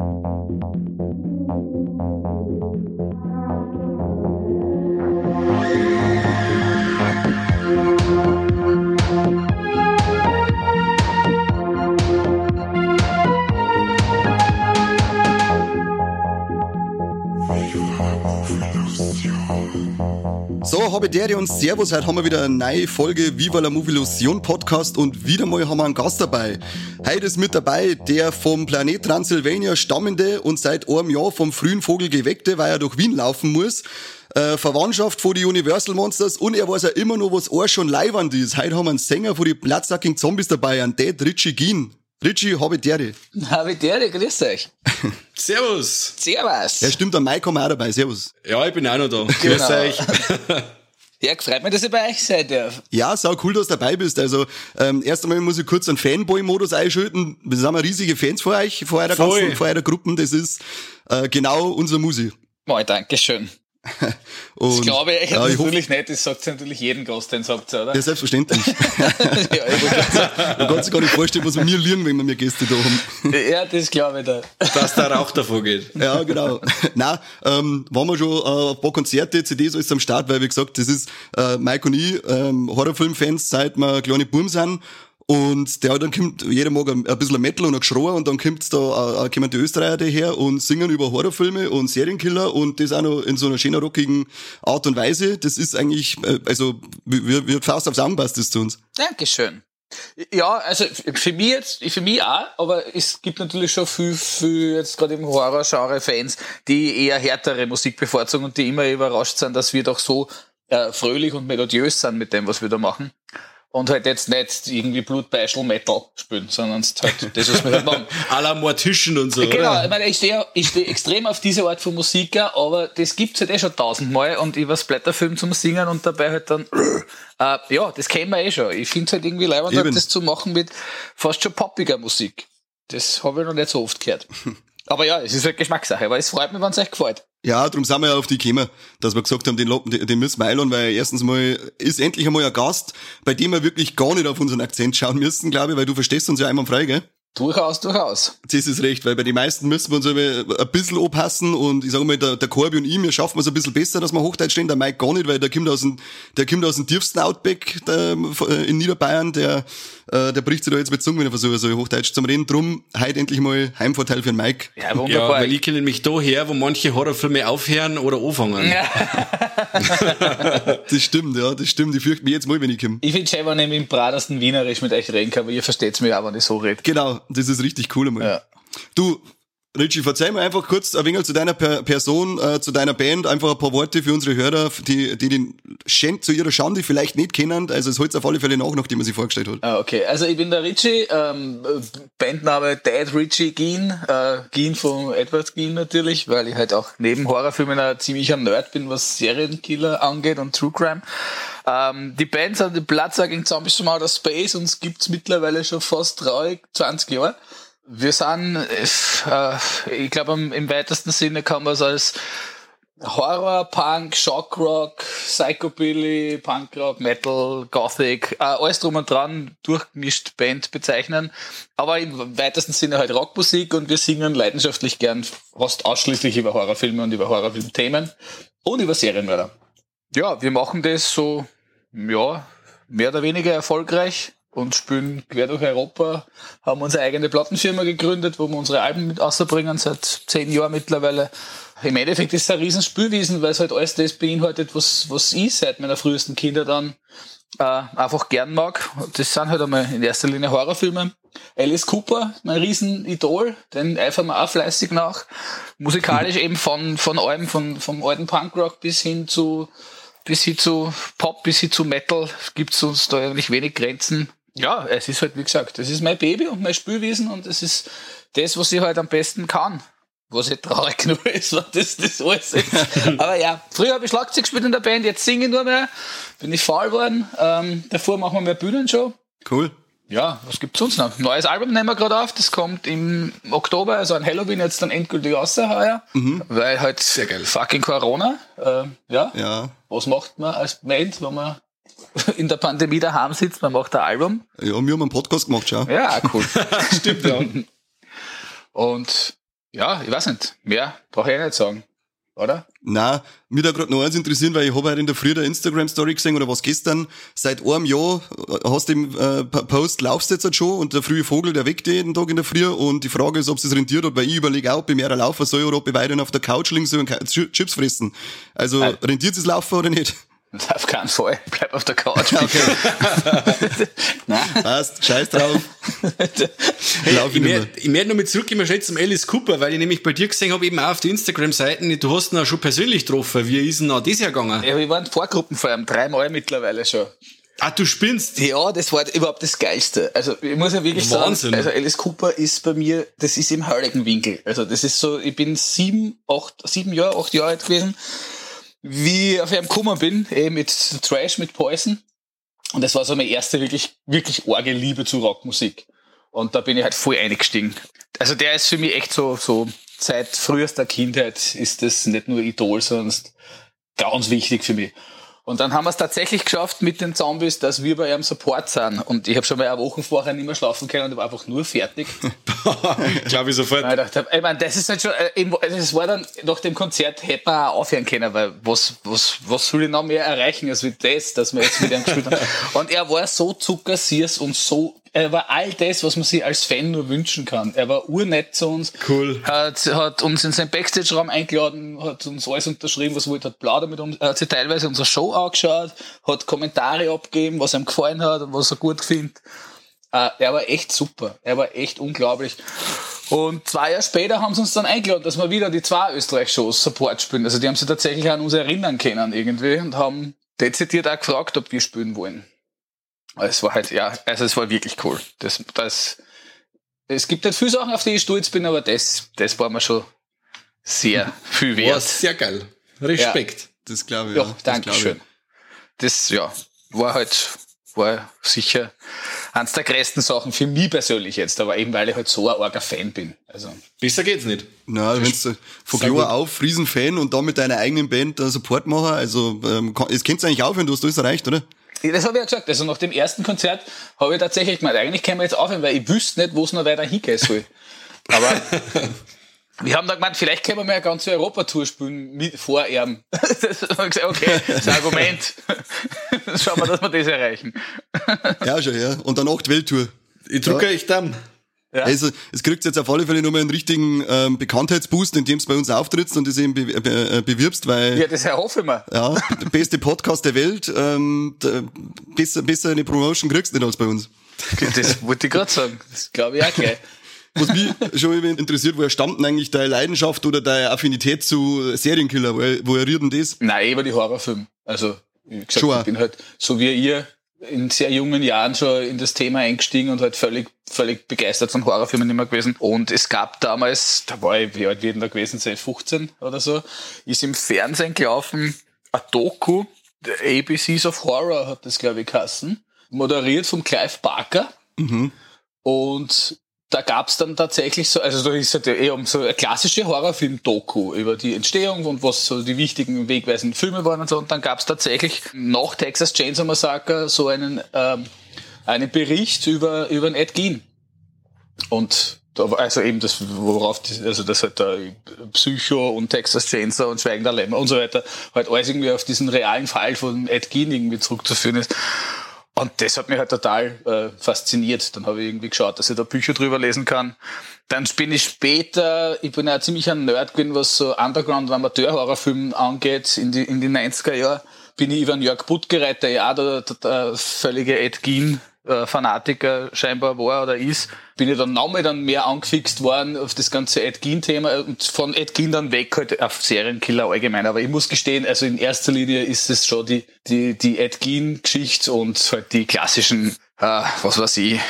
So, habe der und Servus, heute haben wir wieder eine neue Folge Viva la Movilusion Podcast und wieder mal haben wir einen Gast dabei. Heute ist mit dabei der vom Planet Transylvania stammende und seit einem Jahr vom frühen Vogel geweckte, weil er durch Wien laufen muss. Äh, Verwandtschaft von die Universal Monsters und er weiß ja immer noch, was auch schon leiwand ist. Heute haben wir einen Sänger von die Bloodsucking Zombies dabei, einen Dad Richie Gien. Richie. Habe Dere, grüß euch. Servus. Servus. Ja, stimmt, der Mike haben wir auch dabei. Servus. Ja, ich bin auch noch da. Genau. Grüß euch. Ja, freut mich, dass ich bei euch seid darf. Ja, sau cool, dass du dabei bist. Also, ähm, erst einmal muss ich kurz einen Fanboy-Modus einschalten. Wir sind riesige Fans vor euch, vor eurer Voll. ganzen, vor eurer Gruppen. Das ist äh, genau unser Musi. Moi, danke schön. Und, Das glaube ich ja, ich hoffe, natürlich nicht, das sagt natürlich jeden Gast, den habt ihr, oder? ja, selbstverständlich. ja, ich wollte gerade sagen. Man kann sich gar nicht vorstellen, was wir mir liegen, wenn wir mir Gäste da haben. ja, das glaube ich da. Dass der Rauch davor geht. Ja, genau. Nein, ähm, waren wir schon äh, ein paar Konzerte, CDs alles am Start, weil wie gesagt, das ist äh, Mike und ich, ähm, Horrorfilmfans, seit wir kleine Buben sind. Und der dann kommt, jeder mag ein, bisschen Metal und ein Geschrei und dann kommt da, äh, kommen die Österreicher daher und singen über Horrorfilme und Serienkiller und das auch noch in so einer schönen rockigen Art und Weise. Das ist eigentlich, äh, also, wie, wie Faust aufs Augen passt das zu uns. Dankeschön. Ja, also für mich jetzt, für mich auch, aber es gibt natürlich schon viel, viel jetzt gerade im Horror-Genre Fans, die eher härtere Musik bevorzugen und die immer überrascht sind, dass wir doch so äh, fröhlich und melodiös sind mit dem, was wir da machen. Und halt jetzt nicht irgendwie Blutbeischel Metal spielen, sondern halt das, was wir halt machen. À la Mortischen und so. Genau, oder? ich meine, ich stehe ich steh extrem auf diese Art von Musik, ja, aber das gibt's halt eh schon tausendmal und ich was Blätterfilm zum Singen und dabei halt dann, äh, ja, das kennen wir eh schon. Ich finde halt irgendwie leibend, halt das zu machen mit fast schon poppiger Musik. Das habe ich noch nicht so oft gehört. Aber ja, es ist halt Geschmackssache, aber es freut mich, wenn es euch gefällt. Ja, darum sind wir ja auf die gekommen, dass wir gesagt haben, den, den müssen wir einladen, weil erstens mal ist endlich einmal ein Gast, bei dem wir wirklich gar nicht auf unseren Akzent schauen müssen, glaube ich, weil du verstehst uns ja einmal frei, gell? Durchaus, durchaus. Das ist recht, weil bei den meisten müssen wir uns ein bisschen anpassen und ich sage mal, der, der Corby und ich, wir schaffen es ein bisschen besser, dass wir Hochdeutsch stehen, der Mike gar nicht, weil der kommt aus dem, der kommt aus dem tiefsten Outback der, in Niederbayern, der, äh, der bricht sich da jetzt mit Zunge, wenn er versucht, so Hochdeutsch zu reden. Drum, heute endlich mal Heimvorteil für den Mike. Ja, Ja, wunderbar. weil ich kenne nämlich da her, wo manche Horrorfilme aufhören oder anfangen. Das stimmt, ja, das stimmt. Ich fürchte mich jetzt mal, wenn ich komme. ich finde schön, wenn ich im bradesten Wienerisch mit euch reden kann, aber ihr versteht's mir auch, wenn ich so rede. Genau, das ist richtig cool einmal. Ja. Du, Richie, verzeih mir einfach kurz ein wenig zu deiner per Person, äh, zu deiner Band, einfach ein paar Worte für unsere Hörer, die, die den Schand zu ihrer Schande vielleicht nicht kennen. Also es holt auf alle Fälle nach, nachdem er sich vorgestellt hat. Ah, okay. Also ich bin der Richie, ähm, äh, Bandname Dad Richie Geen, äh, Geen von Edward Geen natürlich, weil ich halt auch neben Horrorfilmen ein ziemlicher Nerd bin, was Serienkiller angeht und True Crime. Ähm, die Band sind die Bloodsucking Zombies from Outer Space und es gibt's mittlerweile schon fast traurig 20 Jahre. Wir sind, äh, ich glaube im weitesten Sinne kann man es als Horror, Punk, Shockrock, Psychobilly, Punkrock, Metal, Gothic, äh, alles drum und dran durchgemischt Band bezeichnen. Aber im weitesten Sinne halt Rockmusik und wir singen leidenschaftlich gern fast ausschließlich über Horrorfilme und über Horrorfilmthemen und über Serienmörder. Ja, wir machen das so, ja, mehr oder weniger erfolgreich und spielen quer durch Europa, haben unsere eigene Plattenfirma gegründet, wo wir unsere Alben mit rausbringen, seit zehn Jahren mittlerweile. Im Endeffekt ist es ein riesen Spielwiesen, weil es halt alles das beinhaltet, was, was ich seit meiner frühesten Kinder dann äh, einfach gern mag. Das sind halt einmal in erster Linie Horrorfilme. Alice Cooper, mein Riesenidol, den eifern wir auch fleißig nach. Musikalisch eben von, von allem, von, vom alten Punkrock bis hin zu, bis hin zu Pop, bis hin zu Metal, gibt's uns da eigentlich wenig Grenzen. Ja, es ist halt, wie gesagt, das ist mein Baby und mein Spielwiesen und es ist das, was ich halt am besten kann. Was halt traurig genug ist, weil das das alles ist. Aber ja, früher habe ich Schlagzeug gespielt in der Band, jetzt singe ich nur mehr, bin ich faul worden. Ähm, davor machen wir mehr Bühnenshow. Cool. Ja, was gibt's sonst noch? Neues Album nehmen wir gerade auf, das kommt im Oktober, also an Halloween jetzt dann endgültig raus heuer, weil halt Sehr geil. fucking Corona, äh, ja, Ja. was macht man als Band, wenn man in der Pandemie daheim sitzt, man macht ein Album. Ja, wir haben einen Podcast gemacht, schau. Ja, cool. Stimmt, ja. Und Ja, ich weiß nicht. Mehr brauche ich eh nicht sagen. Oder? Na, mir da gerade noch eins interessieren, weil ich habe halt in der Früh der Instagram-Story gesehen oder was gestern. Seit einem Jahr äh, hast du im äh, Post, laufst du jetzt halt schon und der frühe Vogel, der weckt jeden Tag in der Früh und die Frage ist, ob es das rentiert oder weil ich überlege auch, ob ich mehr laufen soll oder ob ich weiterhin auf der Couch liegen soll und Chips fressen. Also, Nein. rentiert es Laufen oder nicht? Auf keinen Fall. Bleib auf der Couch. Okay, Nein. passt, scheiß drauf. Hey, Lauf ich werde ich werd noch mal zurückgehen schnell zum Alice Cooper, weil ich nämlich bei dir gesehen habe, eben auch auf die Instagram-Seiten, du hast ihn auch schon persönlich getroffen. Wie ist denn auch das Jahr gegangen? Ja, wir waren Vorgruppen vor allem dreimal mittlerweile schon. Ah, du spinnst. Ja, das war überhaupt das Geilste. Also ich muss ja wirklich Wahnsinn. sagen, also Alice Cooper ist bei mir, das ist im heiligen Winkel. Also das ist so, ich bin sieben, acht, sieben Jahre, acht Jahre alt gewesen, wie auf ihm gekommen bin, eh mit Trash, mit Poison. Und das war so meine erste wirklich, wirklich arge Liebe zu Rockmusik. Und da bin ich halt voll eingestiegen. Also der ist für mich echt so, so seit frühester Kindheit ist das nicht nur Idol, sondern ganz wichtig für mich. Und dann haben wir es tatsächlich geschafft mit den Zombies, dass wir bei einem Support sind. Und ich habe schon mal eine Woche vorher nicht mehr schlafen können und ich war einfach nur fertig. Glaube ich sofort. Weil ich ich meine, das ist halt schon, äh, eben, das war dann nach dem Konzert hätte man auch aufhören können, weil was, was, was soll ich noch mehr erreichen als wie das, dass wir jetzt mit ihm gespielt haben. Und er war so zuckersüß und so, er war all das, was man sich als Fan nur wünschen kann. Er war urnett zu uns. Cool. Hat, hat uns in seinen Backstage-Raum eingeladen, hat uns alles unterschrieben, was wollte, hat plaudert mit uns, er hat sich teilweise unsere Show angeschaut, hat Kommentare abgegeben, was ihm gefallen hat und was er gut findet. Äh, er war echt super. Er war echt unglaublich. Und zwei Jahre später haben sie uns dann eingeladen, dass wir wieder die zwei Österreich-Shows Support spielen. Also die haben sich tatsächlich an uns erinnern können irgendwie und haben dezidiert auch gefragt, ob wir spielen wollen. Es war halt, ja, also es war wirklich cool. Das, das, es gibt halt viele Sachen, auf die ich stolz bin, aber das, das war mir schon sehr viel War wert. sehr geil. Respekt. Das glaube ich. Ja, danke schön. Das, ja, war halt, war sicher eines der größten Sachen für mich persönlich jetzt, aber eben weil ich halt so ein arger Fan bin. Also, Besser geht's nicht. Na, wenn du von gut. auf Riesenfan und dann mit deiner eigenen Band Support machen, also ähm, es könnt's eigentlich aufhören, du hast alles erreicht, oder? Das habe ich ja gesagt. Also nach dem ersten Konzert habe ich tatsächlich gemeint, eigentlich können wir jetzt aufhören, weil ich wüsste nicht, wo es noch weiter hingehen soll. Aber wir haben dann gemeint, vielleicht können wir mal eine ganze Europatour spielen mit, vor ihm. Das haben wir gesagt, okay, das ist ein Argument. Schauen wir, dass wir das erreichen. Ja, schon, ja. Und dann acht Welttour. Ich drücke euch dann. Ja. Also, es kriegt jetzt auf alle Fälle nochmal einen richtigen ähm, Bekanntheitsboost, indem es bei uns auftrittst und das eben be be äh, bewirbst, weil Ja, das erhoffe ich mir. ja, der beste Podcast der Welt, ähm, der, besser, besser eine Promotion kriegst du nicht als bei uns. Das wollte ich gerade sagen. Das glaube ich auch gleich. Was mich schon immer interessiert, woher stammt denn eigentlich deine Leidenschaft oder deine Affinität zu Serienkiller? Woher, woher rührt denn das? Nein, über die Horrorfilme. Also, wie gesagt, Schon ich bin halt, so wie ihr, in sehr jungen Jahren schon in das Thema eingestiegen und halt völlig, völlig begeistert von Horrorfilmen immer gewesen. Und es gab damals, da war ich, wie alt wird denn da gewesen sein, 15 oder so, ist im Fernsehen gelaufen, ein Doku, The ABCs of Horror hat das, glaube ich, geheißen, moderiert vom Clive Barker. Und da gab's dann tatsächlich so, also da ist halt eher um so eine klassische Horrorfilm-Doku über die Entstehung und was so die wichtigen wegweisenden Filme waren und so. Und dann gab's tatsächlich nach Texas Chainsaw Massacre so einen, ähm, einen Bericht über, über den Ed Gein. Und da war also eben das, worauf, die, also das halt da Psycho und Texas Chainsaw und Schweigen der Lämmer und so weiter, halt alles irgendwie auf diesen realen Fall von Ed Gein irgendwie zurückzuführen ist. Und das hat mich halt total äh, fasziniert. Dann habe ich irgendwie geschaut, dass ich da Bücher drüber lesen kann. Dann bin ich später, ich bin ja ziemlich ein Nerd gewesen, was so Underground- und Amateur-Horrorfilme angeht, in die, in die 90er Jahre, bin ich über den Jörg Buttgereit, der ja auch der, der, der völlige Ed Gein äh, Fanatiker scheinbar war oder ist, bin ich dann nochmal dann mehr angefixt worden auf das ganze Ed Gein-Thema und von Ed Gein dann weg halt auf Serienkiller allgemein. Aber ich muss gestehen, also in erster Linie ist es schon die, die, die Ed Gein-Geschichte und halt die klassischen, äh, was weiß ich,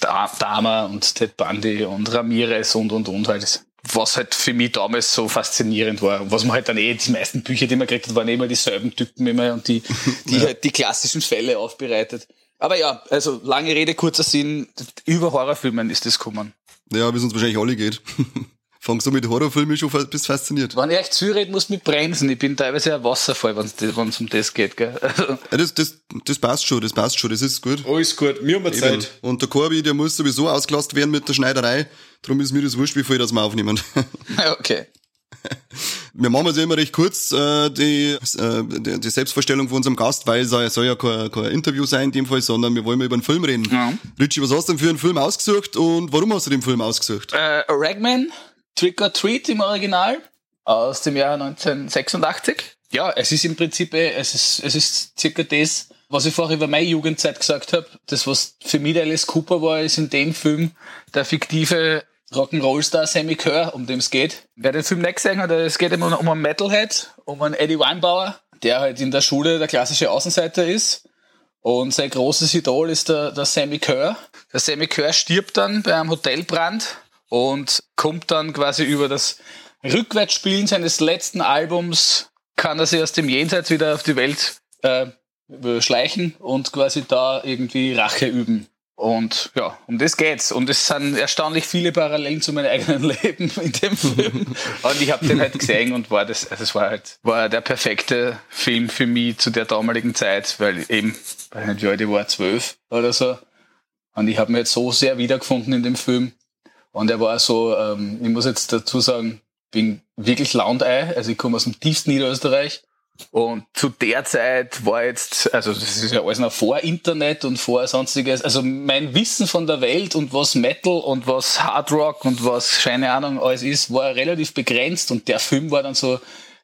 Da- Dama und Ted Bundy und Ramirez und und und halt. Was halt für mich damals so faszinierend war. Was man halt dann eh, die meisten Bücher, die man gekriegt hat, waren eh immer dieselben Typen immer und die, die halt die klassischen Fälle aufbereitet. Aber ja, also lange Rede, kurzer Sinn, über Horrorfilmen ist das gekommen. Ja, wie es uns wahrscheinlich alle geht. fang so mit Horrorfilmen schon bist fasziniert. Wenn ich echt zuredet, muss mich bremsen. Ich bin teilweise ein Wasserfall, wenn es um das geht, gell? Ja, das, das, das passt schon, das passt schon, das ist gut. Alles gut, wir haben Zeit. Und der Corby, der muss sowieso ausgelassen werden mit der Schneiderei. Darum ist mir das wurscht, wie viel das wir aufnehmen. okay. Wir machen es ja immer recht kurz, äh, die, äh, die, die Selbstvorstellung von unserem Gast, weil es soll ja kein, kein Interview sein in dem Fall, sondern wir wollen mal über einen Film reden. Ja. Richie, was hast du denn für einen Film ausgesucht und warum hast du den Film ausgesucht? Äh, Ragman, Trick or Treat im Original aus dem Jahr 1986. Ja, es ist im Prinzip, eh, es ist, es ist circa das, was ich vorher über meine Jugendzeit gesagt habe. Das, was für mich der Alice Cooper war, ist in dem Film der fiktive Rock'n'Roll-Star Sammy Kerr, um dem es geht. Wer den Film nicht gesehen hat, es geht immer um einen Metalhead, um einen Eddie Weinbauer, der halt in der Schule der klassische Außenseiter ist. Und sein großes Idol ist der, der Sammy Kerr. Der Sammy Kerr stirbt dann bei einem Hotelbrand und kommt dann quasi über das Rückwärtsspielen seines letzten Albums, kann er sich aus dem Jenseits wieder auf die Welt äh, schleichen und quasi da irgendwie Rache üben. Und ja, um das geht's. Und es sind erstaunlich viele Parallelen zu meinem eigenen Leben in dem Film. und ich habe den halt gesehen und war das, also es war halt, war der perfekte Film für mich zu der damaligen Zeit, weil eben, weiß nicht, wie ich war, zwölf oder so. Und ich habe mich jetzt so sehr wiedergefunden in dem Film. Und er war so, ähm, ich muss jetzt dazu sagen, bin wirklich Landei, also ich komme aus dem tiefsten Niederösterreich und zu der Zeit war jetzt, also das ist ja alles noch vor Internet und vor sonstiges, also mein Wissen von der Welt und was Metal und was Hard Rock und was, keine Ahnung, alles ist, war relativ begrenzt und der Film war dann so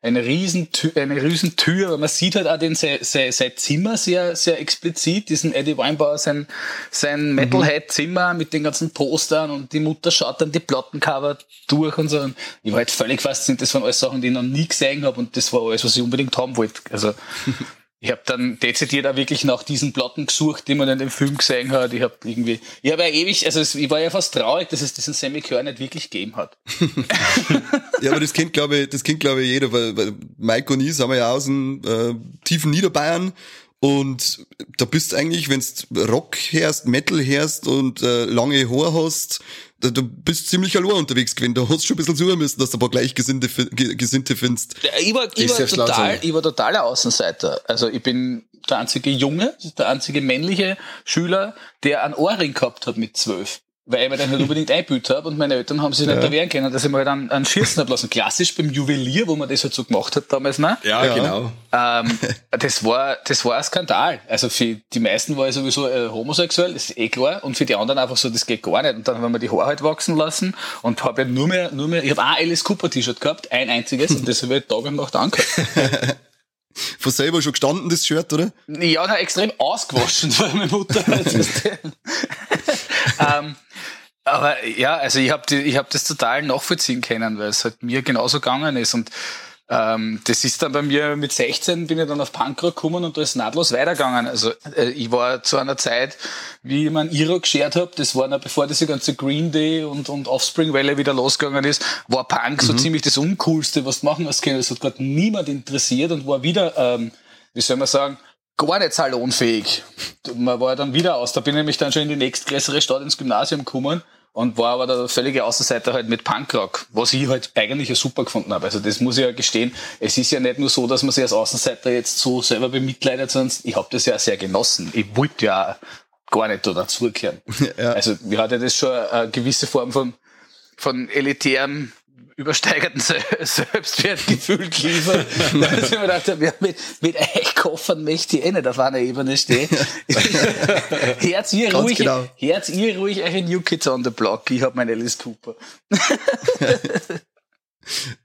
eine riesen eine riesen Tür, aber man sieht halt auch den sein, sein, sein Zimmer sehr sehr explizit, diesen Eddie Weinbauer sein sein Metalhead Zimmer mit den ganzen Postern und die Mutter schaut dann die Plattencover durch und so. Und ich war halt völlig fasziniert, das waren alles Sachen, die ich noch nie gesehen habe und das war alles, was ich unbedingt haben wollte. Also ich habe dann dezidiert auch wirklich nach diesen Platten gesucht, die man in dem Film gesehen hat. Ich habe irgendwie, ich habe ja ewig, also ich war ja fast traurig, dass es diesen Sammy Kerr nicht wirklich gegeben hat. ja, aber das kennt glaube ich, das kennt glaube ich jeder, weil, weil Mike und ich sind wir ja aus dem äh, tiefen Niederbayern und da bist du eigentlich, wenn du Rock hörst, Metal hörst und äh, lange Haar hast, du bist ziemlich allein unterwegs gewesen. Da hast du schon ein bisschen suchen müssen, dass du ein paar Gleichgesinnte Gesinnte findest. Ich war, ich, war total, ich war totaler Außenseiter. Also ich bin der einzige Junge, der einzige männliche Schüler, der einen Ohrring gehabt hat mit zwölf weil ich mir den halt unbedingt einbüht habe und meine Eltern haben sich ja. nicht da wehren können, dass ich mal dann einen Schießen habe lassen. Klassisch beim Juwelier, wo man das halt so gemacht hat damals, ne? Ja, ja. genau. Ähm, das war, das war ein Skandal. Also für die meisten war ich sowieso äh, homosexuell, das ist eh klar, und für die anderen einfach so, das geht gar nicht. Und dann haben wir die Haare halt wachsen lassen und habe ja nur mehr, nur mehr, ich habe ein Alice Cooper T-Shirt gehabt, ein einziges, und das habe ich Tag und Nacht angehört. Von selber schon gestanden, das Shirt, oder? Ja, na, extrem ausgewaschen, weil meine Mutter halt, ähm, aber ja, also ich habe ich hab das total nachvollziehen können, weil es halt mir genauso gegangen ist. Und ähm, das ist dann bei mir mit 16 bin ich dann auf Punkrock gekommen und da ist nahtlos weitergegangen. Also äh, ich war zu einer Zeit, wie ich meinen Iro geschert habe, das war noch bevor diese ganze Green Day und, und Offspring Welle wieder losgegangen ist, war Punk mhm. so ziemlich das Uncoolste, was du machen hast können. Das hat gerade niemand interessiert und war wieder, ähm, wie soll man sagen, gar nicht salonfähig. Man war dann wieder aus. Da bin ich nämlich dann schon in die nächstgrößere Stadt ins Gymnasium gekommen und war aber der völlige Außenseiter halt mit Punkrock, was ich halt eigentlich super gefunden habe. Also das muss ich ja gestehen. Es ist ja nicht nur so, dass man sich als Außenseiter jetzt so selber bemitleidet, sondern ich habe das ja sehr genossen. Ich wollte ja gar nicht da dazugehören. Ja. Also mir hat ja das schon eine gewisse Form von, von elitärem übersteigerten Selbstwertgefühl geliefert. da ich mir gedacht, ja, mit, mit Eichkoffern möchte ich eh nicht auf einer Ebene stehen. Herz ihr Ganz ruhig, genau. Herz ihr ruhig eure New Kids on the Block. Ich habe mein Alice Cooper.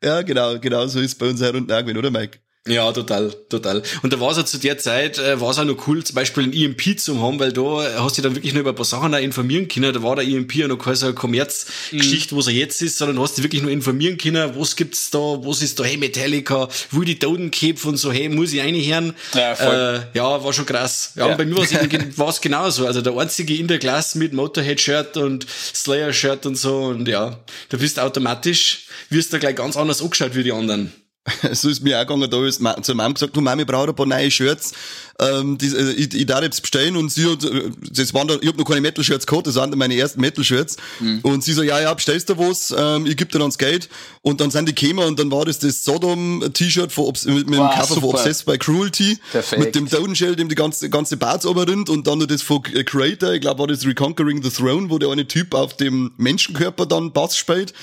ja, genau, genau so ist bei uns her und gewesen, oder Mike? Ja, total, total. Und da war es ja zu der Zeit, äh, war es auch noch cool, zum Beispiel ein EMP zu haben, weil da hast du dich dann wirklich nur über ein paar Sachen auch informieren können. Da war der EMP ja noch keine so Kommerzgeschichte, mhm. was er jetzt ist, sondern hast du wirklich nur informieren können, was gibt's da, was ist da, hey, Metallica, wo die Totenkämpfe und so, hey, muss ich reinhören. Ja, voll. Äh, ja, war schon krass. Ja, ja. und bei mir war es genauso. Also der einzige in der Klasse mit Motorhead-Shirt und Slayer-Shirt und so und ja, da bist du automatisch, wirst du gleich ganz anders angeschaut wie die anderen. so ist mir auch gegangen, da ist zur Mama gesagt, du Mami, ich brauche ein paar neue Shirts, ähm, die, äh, ich, ich darf jetzt bestellen und sie hat, äh, das waren da, ich hab noch keine Metal-Shirts gehabt, das waren dann meine ersten Metal-Shirts mhm. und sie so, ja, ja, bestellst du was, ähm, ich geb dir dann das Geld und dann sind die gekommen und dann war das das Sodom-T-Shirt mit, mit wow, dem Cover super. von Obsessed by Cruelty, Perfekt. mit dem Totenshell, dem die ganze, ganze Bart rinnt und dann noch das von Creator, ich glaube war das Reconquering the Throne, wo der eine Typ auf dem Menschenkörper dann Bass spielt.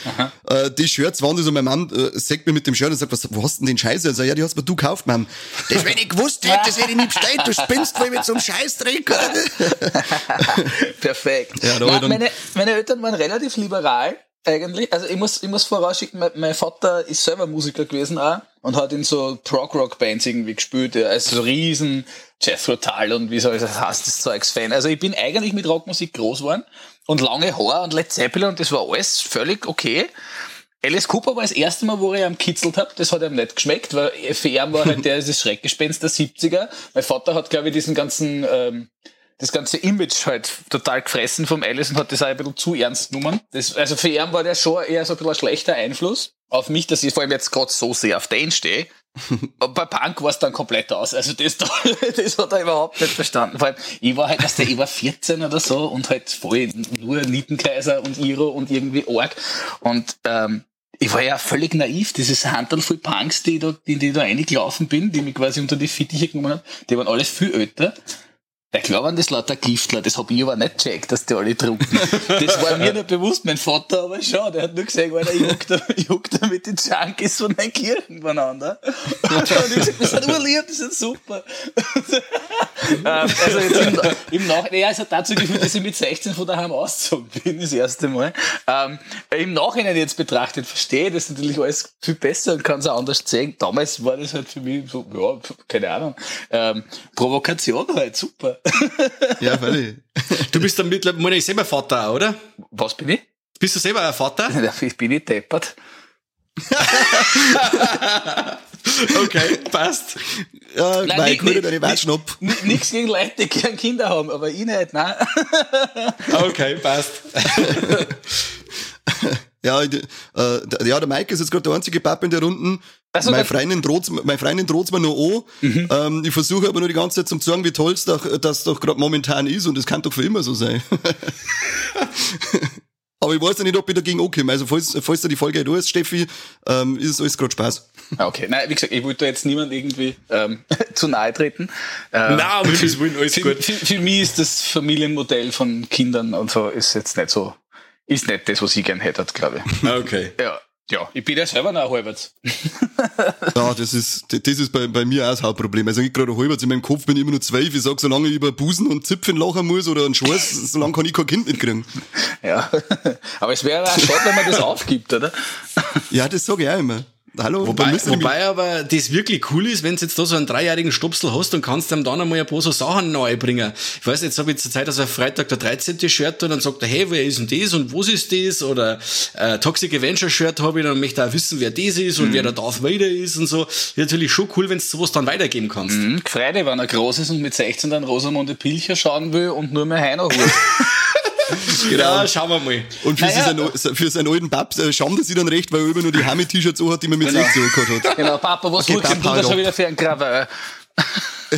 Äh, die Shirts waren das und mein Mann äh, sagt mir mit dem Shirt und sagt, was, wo hast denn den Scheiß? Also, ja, die hast mir du gekauft, Mann. Das, wenn ich gewusst hätte, das hätte ich nicht bestellt. Du spinnst wohl mit so einem Scheißdreck. Perfekt. Ja, Na, meine, meine Eltern waren relativ liberal eigentlich. Also ich muss, ich muss vorausschicken, mein, mein, Vater ist selber Musiker gewesen auch und hat in so Prog-Rock-Bands irgendwie gespielt. Er ist so riesen Jethro Tull und wie soll ich das heißt, das Zeugs-Fan. Also ich bin eigentlich mit Rockmusik groß geworden und lange Haar und Led Zeppelin und das war alles völlig okay. Alice Cooper war das erste Mal, wo ich am kitzelt habe. Das hat ihm nicht geschmeckt, weil für ihn war halt der das Schreckgespenst der 70er. Mein Vater hat, glaube ich, diesen ganzen, ähm, das ganze Image halt total gefressen vom Alice und hat das auch ein bisschen zu ernst genommen. Das, also für ihn war der schon eher so ein bisschen ein schlechter Einfluss auf mich, dass ich vor allem jetzt gerade so sehr auf den stehe. bei Punk war es dann komplett aus. Also das, das hat er überhaupt nicht verstanden. Vor allem, ich war halt, dass ich war 14 oder so und halt voll nur Nietenkaiser und Iro und irgendwie Org. Und ähm, ich war ja völlig naiv. Dieses Handel voll Punks, die, da, die, die da reingelaufen bin, die mich quasi unter die Fittiche genommen haben, die waren alles viel älter. Der waren das lauter Giftler, das hab ich aber nicht gecheckt, dass die alle drucken. Das war mir nicht bewusst, mein Vater aber schon, der hat nur gesagt, Alter, ich juck da, ich juck da mit den Junkies von den Kirchen beieinander. Und ich hab gesagt, das sind urlieb, das sind super. Ähm, also jetzt im, im Nachhinein, ja, es hat dazu geführt, dass ich mit 16 von daheim ausgezogen bin, das erste Mal. Ähm, Im Nachhinein jetzt betrachtet, verstehe ich das natürlich alles viel besser und kann es auch anders sehen. Damals war das halt für mich so, ja, keine Ahnung, ähm, Provokation halt, super. Ja, völlig. Du bist dann mittlerweile, ich selber Vater, oder? Was bin ich? Bist du selber ein Vater? Ich bin nicht deppert. okay, passt. Ja, nein, nein, nicht, deine Weißschnupp. Nichts gegen Leute, die gerne Kinder haben, aber ich nicht, nein. okay, passt. ja, äh, ja, der Mike ist jetzt gerade der einzige Papa in der Runden, also meine, Freundin droht's, meine Freundin droht's mir noch an. Mhm. Ähm, ich versuche aber nur die ganze Zeit zu sagen, wie toll doch, das doch gerade momentan ist und das kann doch für immer so sein. aber ich weiß ja nicht, ob ich dagegen ankomme. Also falls, falls da die Folge da ist, Steffi, ähm, ist es alles gerade Spaß. Ah, okay, nein, wie gesagt, ich wollte jetzt niemand irgendwie ähm, zu nahe treten. Ähm, Nein, aber für, wollen alles für, für, für mich ist das Familienmodell von Kindern und so ist jetzt nicht so, ist nicht das, was ich gern hätte, glaube ich. Okay. Ja. Ja, ich bin ja selber noch halbwegs. ja, das ist, das ist bei, bei mir auch das Hauptproblem. Also ich gerade halbwegs in meinem Kopf bin ich immer nur zwölf. Ich sag, solange ich über Busen und Zipfen lachen muss oder einen Schweiß, solange kann ich kein Kind nicht kriegen. Ja, aber es wäre auch schade, wenn man das aufgibt, oder? Ja, das sage ich auch immer. Hallo, wobei, wobei aber das wirklich cool ist, wenn du jetzt da so einen dreijährigen Stopsel hast und kannst ihm dann einmal ein paar so Sachen neu bringen. Ich weiß, jetzt habe ich zur Zeit, dass er Freitag der 13. Shirt und dann sagt er, hey, wer ist denn das und was ist das? Oder äh, Toxic Avenger Shirt habe ich, dann möchte er auch wissen, wer das ist und mhm. wer der Darth Vader ist und so. Ist natürlich schon cool, wenn du sowas dann weitergeben kannst. Mhm. Freude, wenn er groß ist und mit 16 dann Rosamunde Pilcher schauen will und nur mehr Heiner holt. genau. Ja, schauen wir mal. Und für, naja. seinen, für seinen alten Pap äh, schauen sie dann recht, weil er immer nur die Hami-T-Shirts hat, die man mit genau. 16 gehabt hat. Genau, Papa, was okay, holst du da schon wieder für ein Krawall?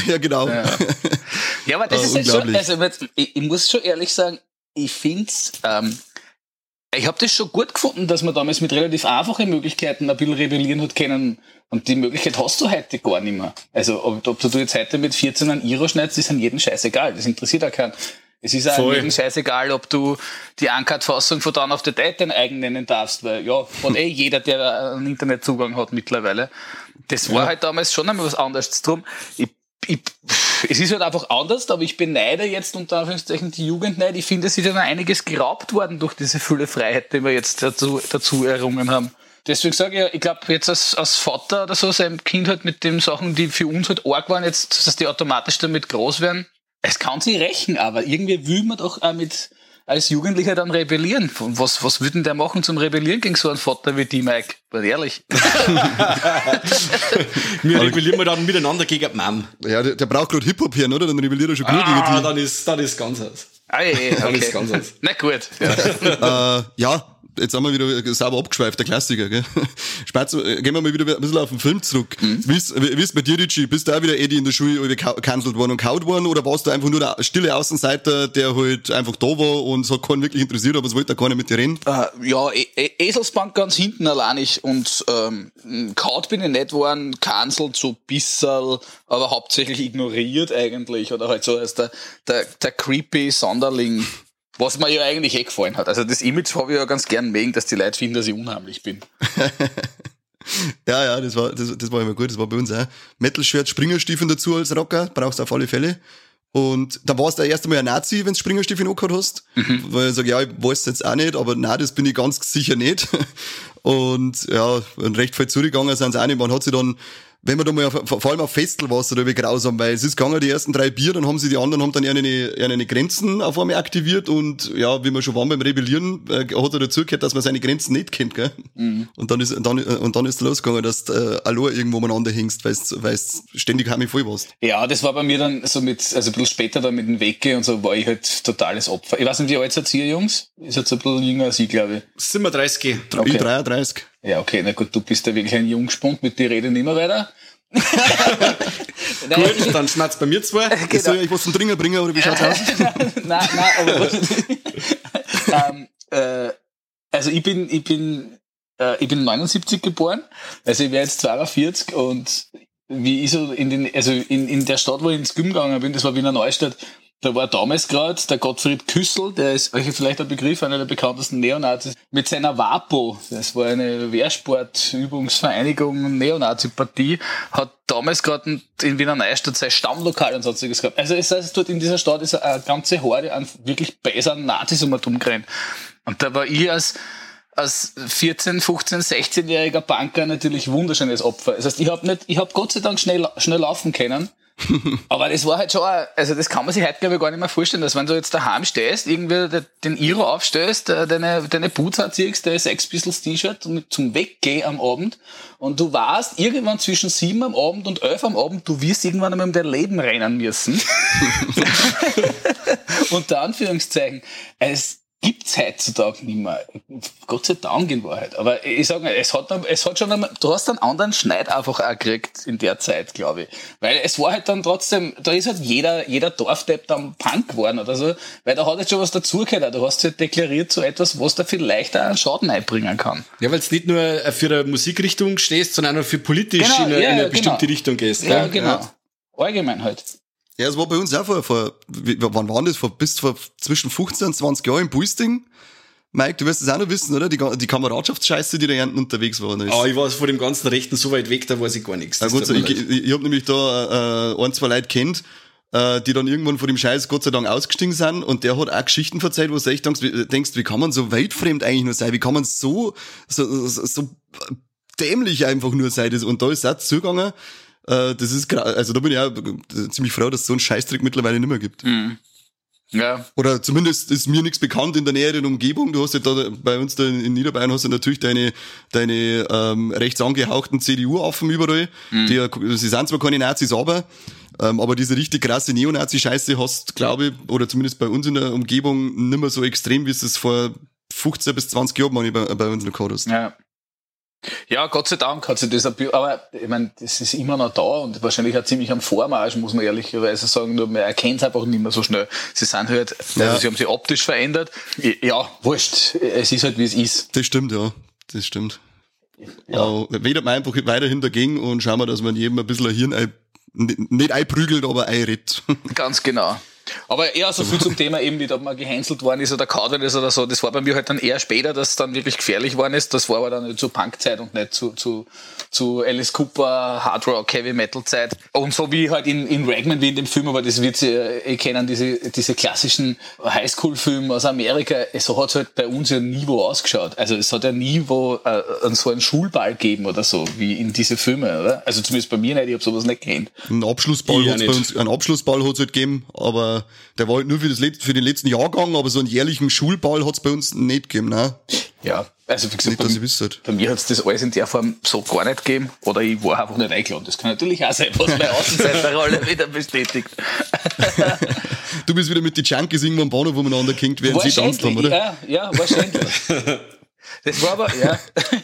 ja, genau. Ja, ja aber das oh, ist halt schon, also ich, ich, muss schon ehrlich sagen, ich find's, ähm, ich habe das schon gut gefunden, dass man damals mit relativ einfachen Möglichkeiten ein bisschen rebellieren hat können. Und die Möglichkeit hast du heute gar nicht mehr. Also, ob, ob du jetzt heute mit 14 einen Iro schneidest, ist an jedem scheißegal. Das interessiert auch keinen. Es ist auch jedem scheißegal, ob du die Uncut-Fassung von Dawn of the Dead dein eigen nennen darfst, weil ja, von eh jeder, der einen Internetzugang hat mittlerweile. Das war ja. halt damals schon einmal was anderes. Drum, ich, ich, es ist halt einfach anders, aber ich beneide jetzt unter Anführungszeichen die Jugend nicht. Ich finde, es ist ja noch einiges geraubt worden durch diese fülle Freiheit, die wir jetzt dazu, dazu errungen haben. Deswegen sage ich, ich glaube, jetzt als, als Vater oder so, sein Kind halt mit den Sachen, die für uns halt arg waren, jetzt, dass die automatisch damit groß werden, es kann sich rächen, aber irgendwie will man doch auch mit als Jugendlicher dann rebellieren. Was, was würden der machen zum Rebellieren gegen so einen Vater wie die, Mike? War ehrlich. wir rebellieren wir dann miteinander gegen die Mom. Ja, der, der braucht gerade Hip-Hop hier, oder? Dann rebelliert er schon gut ah, dann ist, dann ist ganz aus. Ah, okay. Dann ist ganz aus. Na gut. Ja, äh, ja jetzt haben wir wieder sauber abgeschweift, der Klassiker, gell? Spatz, äh, gehen wir mal wieder ein bisschen auf den Film zurück. Mhm. Wie ist, bei dir, Richie? Bist du auch wieder Eddie in der Schule gecancelt worden und kaut worden oder warst du einfach nur der stille Außenseiter, der halt einfach da war und es hat keinen wirklich interessiert, aber es wollte keiner mit dir reden? Uh, ja, e e Eselsbank ganz hinten alleinig und ähm, kaut bin ich nicht worden, cancelt so bissel, aber hauptsächlich ignoriert eigentlich oder halt so als der, der, der creepy Sonderling was mir ja eigentlich eh gefallen hat. Also das Image habe ich ja ganz gern mögen, dass die Leute finden, dass ich unheimlich bin. ja, ja, das war, das, das war immer gut. Das war bei uns auch. Metal-Shirt, Springerstiefeln dazu als Rocker, brauchst du auf alle Fälle. Und da warst du erst einmal ein Nazi, wenn du Springerstiefel angehört hast. Mhm. Weil ich sage, ja, ich weiß jetzt auch nicht, aber nein, das bin ich ganz sicher nicht. Und ja, und recht viel zugegangen sind sie auch nicht. Man hat sie dann wenn man da mal auf, vor allem auf Festel war es da grausam, weil es ist gegangen, die ersten drei Bier, dann haben sie die anderen haben dann ihre, ihre Grenzen auf einmal aktiviert und ja, wie wir schon waren beim Rebellieren, äh, hat er dazu gehört, dass man seine Grenzen nicht kennt, gell? Mhm. Und dann ist, dann, und dann ist losgegangen, dass du äh, allein irgendwo umeinander hängst, weil du ständig heimlich voll warst. Ja, das war bei mir dann so mit, also ein bisschen später dann mit dem Wecke und so war ich halt totales Opfer. Ich weiß nicht, wie alt seid ihr, Jungs? Ist jetzt ein bisschen jünger als ich, glaube ich. 37. Okay. Ich 33. Ja, okay, na gut, du bist ja wirklich ein Jungspund, mit dir nicht mehr weiter. Gut, dann schmerzt bei mir zwei. Genau. Soll ich was zum Dringen bringen oder wie schaut's aus? nein, nein, aber ähm, äh, also ich bin, ich bin, äh, ich bin 79 geboren, also ich wäre jetzt 42 und wie ich so in den, also in, in der Stadt, wo ich ins Gym gegangen bin, das war Wiener Neustadt, da war damals gerade der Gottfried Küssel, der ist euch vielleicht ein Begriff, einer der bekanntesten Neonazis, mit seiner WAPO, das war eine Wehrsportübungsvereinigung, Neonazi-Partie, hat damals gerade in Wiener Neustadt sein Stammlokal und sonstiges gehabt. Also es heißt, dort in dieser Stadt ist eine ganze Horde an wirklich besseren Nazis um und gerannt. Und da war ich als als 14, 15, 16-jähriger Banker natürlich wunderschönes Opfer. Das heißt, ich habe nicht, ich habe Gott sei Dank schnell, schnell laufen können aber das war halt schon, also das kann man sich heute glaube ich gar nicht mehr vorstellen, dass wenn du jetzt daheim stehst, irgendwie den Iro aufstößt, äh, deine, deine Boots anziehst, dein Sex Pistols T-Shirt zum Weggehen am Abend und du weißt, irgendwann zwischen sieben am Abend und elf am Abend, du wirst irgendwann einmal um dein Leben rennen müssen. Unter Anführungszeichen. Es, gibt's heutzutage nicht mehr. Gott sei Dank in Wahrheit. Aber ich sage mal, es hat, es hat schon einmal, du hast einen anderen Schneid einfach auch gekriegt in der Zeit, glaube ich. Weil es war halt dann trotzdem, da ist halt jeder, jeder Dorfdepp dann Punk geworden oder so, weil da hat jetzt schon was dazugehört. Du hast halt deklariert so etwas, was da vielleicht auch einen Schaden einbringen kann. Ja, weil es nicht nur für eine Musikrichtung stehst, sondern auch für politisch genau, in, eine, ja, in eine genau. bestimmte Richtung gehst. Ja, genau. Ja. Allgemein halt. Ja, es war bei uns auch vor, vor wann waren das? Vor, bis vor zwischen 15 und 20 Jahren im Buisting. Mike, du wirst es auch noch wissen, oder? Die, die Kameradschaftsscheiße, die da hinten unterwegs war. Ah, ich war vor dem ganzen Rechten so weit weg, da weiß ich gar nichts. Ja, gut, so, ich, ich, ich habe nämlich da äh, ein, zwei Leute kennt, äh, die dann irgendwann vor dem Scheiß Gott sei Dank ausgestiegen sind und der hat auch Geschichten erzählt, wo du echt denkst, wie, denkst, wie kann man so weltfremd eigentlich nur sein? Wie kann man so, so, so, so dämlich einfach nur sein? Und da ist auch zugegangen, äh, das ist also da bin ich auch ziemlich froh, dass es so einen Scheißtrick mittlerweile nicht mehr gibt. Mhm. Ja. Oder zumindest ist mir nichts bekannt in der näheren Umgebung. Du hast ja da bei uns da in Niederbayern hast du natürlich deine, deine ähm, rechts angehauchten CDU-Affen überall. Mhm. Die, sie sind zwar keine Nazis, aber ähm, aber diese richtig krasse Neonazi-Scheiße hast, glaube ich, oder zumindest bei uns in der Umgebung nicht mehr so extrem, wie es es vor 15 bis 20 Jahren bei, bei uns noch gehabt hast. Ja. Ja, Gott sei Dank hat sich das, aber ich meine, das ist immer noch da und wahrscheinlich auch ziemlich am Vormarsch, muss man ehrlicherweise sagen, nur man erkennt es einfach nicht mehr so schnell. Sie sind halt, ja. also sie haben sich optisch verändert. Ja, wurscht, es ist halt wie es ist. Das stimmt, ja, das stimmt. Ja. Äh, wedert man einfach weiterhin dagegen und schauen wir, dass man jedem ein bisschen ein Hirn ein, nicht einprügelt, aber einritt. Ganz genau. Aber eher so viel zum Thema eben, wie ob man gehänselt worden ist oder kaut ist oder so. Das war bei mir halt dann eher später, dass es dann wirklich gefährlich worden ist. Das war aber dann zur Punkzeit und nicht zu, zu, zu Alice Cooper, Hard Rock, Heavy Metal Zeit. Und so wie halt in, in Ragman, wie in dem Film, aber das wird sie eh kennen, diese, diese klassischen Highschool-Filme aus Amerika. So hat es halt bei uns ja nie wo ausgeschaut. Also es hat ja nie wo äh, so einen Schulball gegeben oder so, wie in diese Filme, oder? Also zumindest bei mir nicht, ich habe sowas nicht kennt. Ein Abschlussball hat es einen Abschlussball hat's halt gegeben, aber der war halt nur für, das, für den letzten Jahrgang, aber so einen jährlichen Schulball hat's bei uns nicht gegeben, ne? Ja, also wie gesagt, nicht, bei, bei mir hat's das alles in der Form so gar nicht gegeben oder ich war einfach nicht eingeladen. Das kann natürlich auch sein, was meine Außenseiterrolle wieder bestätigt. du bist wieder mit den Junkies irgendwo am Bahnhof umeinander gehängt, während sie tanzt haben, oder? Ja, ja, wahrscheinlich. Das war aber, ja,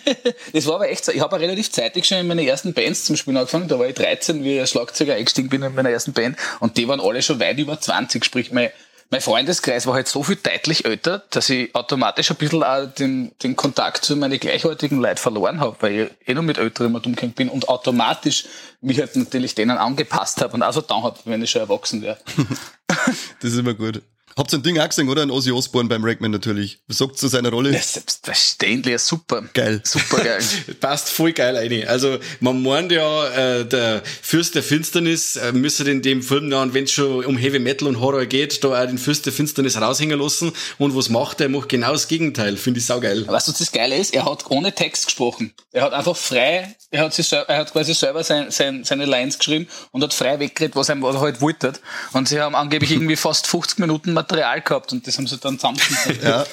das war aber echt so. Ich habe relativ zeitig schon in meine ersten Bands zum Spielen angefangen. Da war ich 13, wie ich als Schlagzeuger eingestiegen bin in meiner ersten Band. Und die waren alle schon weit über 20. Sprich, mein, mein Freundeskreis war halt so viel deutlich älter, dass ich automatisch ein bisschen auch den, den Kontakt zu meinen gleichaltrigen Leuten verloren habe, weil ich eh noch mit Älteren mal umgegangen bin und automatisch mich halt natürlich denen angepasst habe und auch so dann habe, wenn ich schon erwachsen wäre. das ist immer gut. Habt ihr ein Ding auch gesehen, oder? Ein Ozzy Osbourne beim Rackman natürlich. Was sagt zu seiner Rolle? Ja, selbstverständlich, super. Geil. Super geil. Passt voll geil rein. Also, man meint ja, äh, der Fürst der Finsternis äh, müsste in dem Film dann, wenn es schon um Heavy Metal und Horror geht, da auch den Fürst der Finsternis raushängen lassen. Und was macht er? Er macht genau das Gegenteil. Finde ich saugeil. Weißt du, was das Geile ist? Er hat ohne Text gesprochen. Er hat einfach frei, er hat, sich, er hat quasi selber sein, sein, seine Lines geschrieben und hat frei weggeredet, was er, was er halt wollte. Und sie haben angeblich irgendwie fast 50 Minuten Material gehabt und das haben sie dann zusammengeschnitten. ja.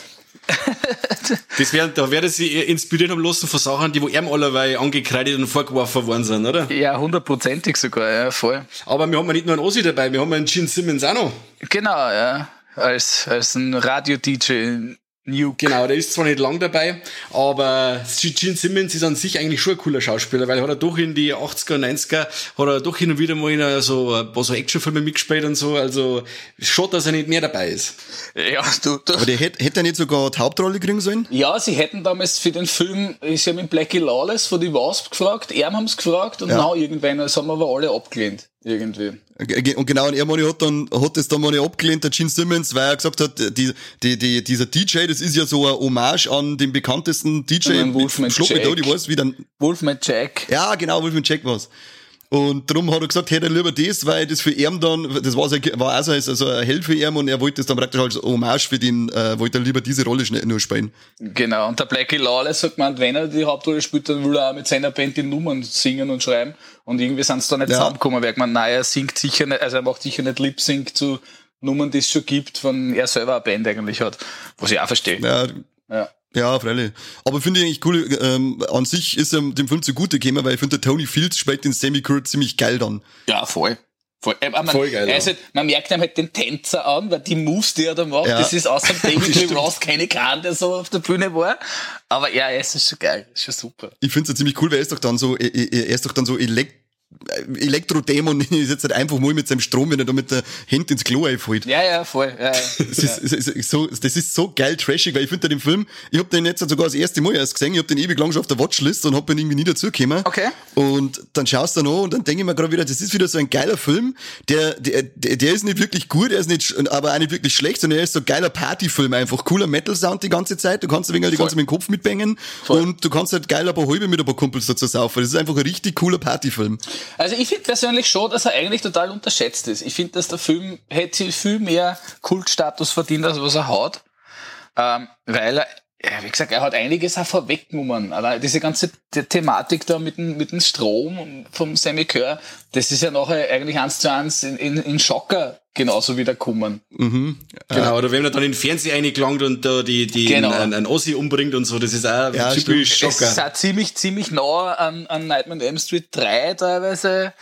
das wär, da werden sie inspiriert haben lassen von Sachen, die wo ihm allerweil angekreidet und vorgeworfen worden sind, oder? Ja, hundertprozentig sogar, ja, voll. Aber wir haben ja nicht nur einen Ossi dabei, wir haben einen Gene Simmons auch noch. Genau, ja. Als, als ein Radio-DJ Nuke. Genau, der ist zwar nicht lang dabei, aber Gene Simmons ist an sich eigentlich schon ein cooler Schauspieler, weil er hat er doch in die 80er, 90er, hat er doch hin und wieder mal in so ein paar so Actionfilme mitgespielt und so, also schon, dass er nicht mehr dabei ist. Ja, du, du. Aber der hätte, hätte er nicht sogar die Hauptrolle kriegen sollen? Ja, sie hätten damals für den Film, sie haben mit Blackie Lawless von die Wasp gefragt, er haben es gefragt und ja. now irgendwann, das haben aber alle abgelehnt. Irgendwie. Und genau, und er Moni hat dann, hat das dann mal abgelehnt, der Gene Simmons, weil er gesagt hat, die, die, die, dieser DJ, das ist ja so ein Hommage an den bekanntesten DJ. Wolfman Jack. Da, die weiß, wie dann, Wolfman Jack. Ja, genau, Wolfman Jack war's. Und darum hat er gesagt, hätte er lieber das, weil das für ihn dann, das war, war auch so also ein Held für ihn und er wollte das dann praktisch als Hommage für den, äh, wollte er lieber diese Rolle nur spielen. Genau, und der Blackie Lawless hat gemeint, wenn er die Hauptrolle spielt, dann will er auch mit seiner Band die Nummern singen und schreiben. Und irgendwie sind sie da nicht ja. zusammengekommen, weil man, nein, er singt sicher nicht, also er macht sicher nicht Lip-Sync zu Nummern, die es schon gibt, wenn er selber eine Band eigentlich hat. Was ich auch verstehe. Ja. ja. Ja, freilich. Aber finde ich eigentlich cool, ähm, an sich ist er dem Film zugute gekommen, weil ich finde, der Tony Fields spielt den Sammy Kurt ziemlich geil dann. Ja, voll. Voll, äh, man, Voll geil, also, man merkt ihm halt den Tänzer an, weil die Moves, die er da macht, ja. das ist außer David Lee Ross keine Kran, der so auf der Bühne war. Aber ja, es ist schon geil, ist schon super. Ich finde es ja ziemlich cool, weil er ist doch dann so, er, er ist doch dann so elekt Elektrodämon ist jetzt halt einfach mal mit seinem Strom, wenn er da mit der Hand ins Klo einfällt. Ja, ja, voll. Ja, ja. Das, ist, das, ist so, das ist so geil trashig, weil ich finde den Film, ich habe den jetzt sogar das erste Mal erst gesehen, ich habe den ewig lang schon auf der Watchlist und habe ihn irgendwie nie dazugekommen. Okay. Und dann schaust du noch und dann denke ich mir gerade wieder, das ist wieder so ein geiler Film, der, der, der, ist nicht wirklich gut, er ist nicht, aber auch nicht wirklich schlecht, sondern er ist so ein geiler Partyfilm einfach. Cooler Metal-Sound die ganze Zeit, du kannst ein wenig die ganze mit dem Kopf mitbängen voll. und du kannst halt geil ein paar halbe mit ein paar Kumpels dazu saufen. Das ist einfach ein richtig cooler Partyfilm. Also ich finde persönlich schon, dass er eigentlich total unterschätzt ist. Ich finde, dass der Film hätte viel mehr Kultstatus verdient, als was er hat. Ähm, weil er, ja, wie gesagt, er hat einiges auch vorweggenommen. Aber diese ganze Thematik da mit dem, mit dem Strom vom Sammy Kerr, das ist ja nachher eigentlich eins zu eins in, in, in Schocker genauso wieder kommen. Mhm. Genau, oder wenn er dann in den Fernseher eingelangt und da die, die genau. einen, einen Ossi umbringt und so, das ist auch ja, typisch Schocker. Das ist auch ziemlich, ziemlich nah an, an Nightmare on Elm Street 3 teilweise.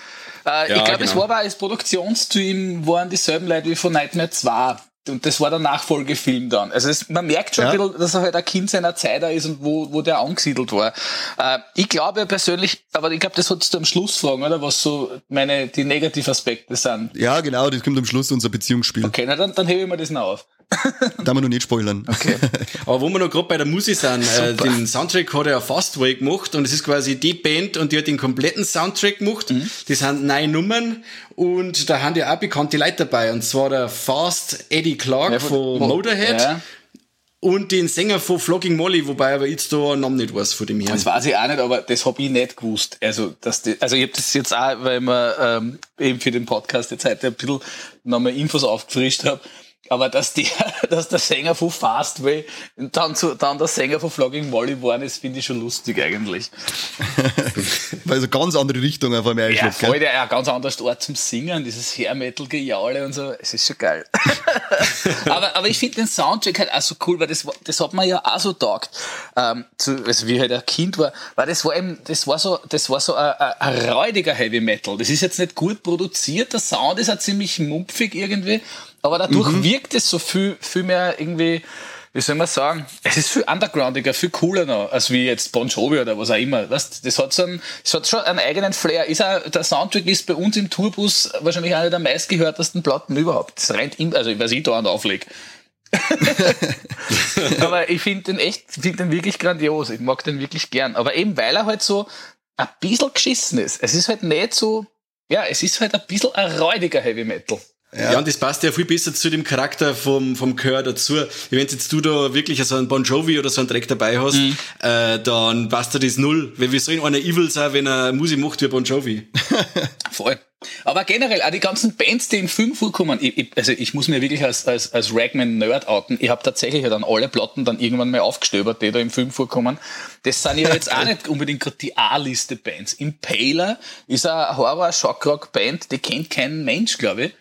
Äh, ja, ich glaube, genau. es war aber als Produktionsteam waren dieselben Leute wie von Nightmare 2. Und das war der Nachfolgefilm dann. Also es, man merkt schon ja. ein bisschen, dass er halt ein Kind seiner Zeit da ist und wo, wo der angesiedelt war. Äh, ich glaube persönlich, aber ich glaube, das solltest du am Schluss fragen, oder? Was so meine, die Negativaspekte sind. Ja, genau, das kommt am Schluss unser Beziehungsspiel. Okay, na dann, dann hebe ich mir das noch auf. da wir noch nicht spoilern. Okay. Aber wo wir noch gerade bei der Musik sind, äh, den Soundtrack hat er Fastway gemacht und es ist quasi die Band und die hat den kompletten Soundtrack gemacht. Mhm. Das sind neun Nummern und da haben ja auch bekannte Leute dabei und zwar der Fast Eddie Clark ja, von, von Motorhead. Ja. Und den Sänger von Flogging Molly, wobei aber jetzt da Namen nicht weiß von dem Herrn. Das weiß ich auch nicht, aber das hab ich nicht gewusst. Also, die, also ich habe das jetzt auch, weil wir ähm, eben für den Podcast jetzt heute ein bisschen nochmal Infos aufgefrischt habe aber dass der, dass der Sänger von Fastway dann, zu, dann der Sänger von Flogging Molly war, das finde ich schon lustig eigentlich. Weil so ganz andere Richtung einfach mehr Ja, voll, der ja ganz anderes Ort zum Singen, dieses Hair Metal Gejaule und so, es ist schon geil. aber, aber ich finde den Soundtrack halt auch so cool, weil das, das hat man ja auch so taugt, ähm, zu, also wie halt ein Kind war, weil das war eben, das war so, das war so ein, ein räudiger Heavy Metal. Das ist jetzt nicht gut produziert, der Sound ist auch ziemlich mumpfig irgendwie, aber dadurch mhm. wirkt es so viel, viel mehr irgendwie, wie soll man sagen, es ist viel undergroundiger, viel cooler noch, als wie jetzt Bon Jovi oder was auch immer. Weißt, das hat so einen, das hat schon einen eigenen Flair. Ist auch, der Soundtrack ist bei uns im Tourbus wahrscheinlich einer der meistgehörtesten Platten überhaupt. Das rennt ihm, also was ich da an auflege. aber ich finde den echt, finde den wirklich grandios. Ich mag den wirklich gern. Aber eben, weil er halt so ein bisschen geschissen ist. Es ist halt nicht so, ja, es ist halt ein bisschen ein räudiger Heavy Metal. Ja. ja, und das passt ja viel besser zu dem Charakter vom, vom Chör dazu. Wenn jetzt du da wirklich so einen Bon Jovi oder so einen Dreck dabei hast, mhm. äh, dann passt dir das null. Weil wir sollen einer evil sein, wenn er Musik macht wie Bon Jovi. Voll. Aber generell, auch die ganzen Bands, die im Film vorkommen, ich, ich, also ich muss mir wirklich als, als, als Ragman-Nerd outen. Ich habe tatsächlich dann alle Platten dann irgendwann mal aufgestöbert, die da im Film vorkommen. Das sind ja jetzt auch nicht unbedingt gerade die A-Liste Bands. Impaler ist eine Horror-Shockrock-Band, die kennt kein Mensch, glaube ich.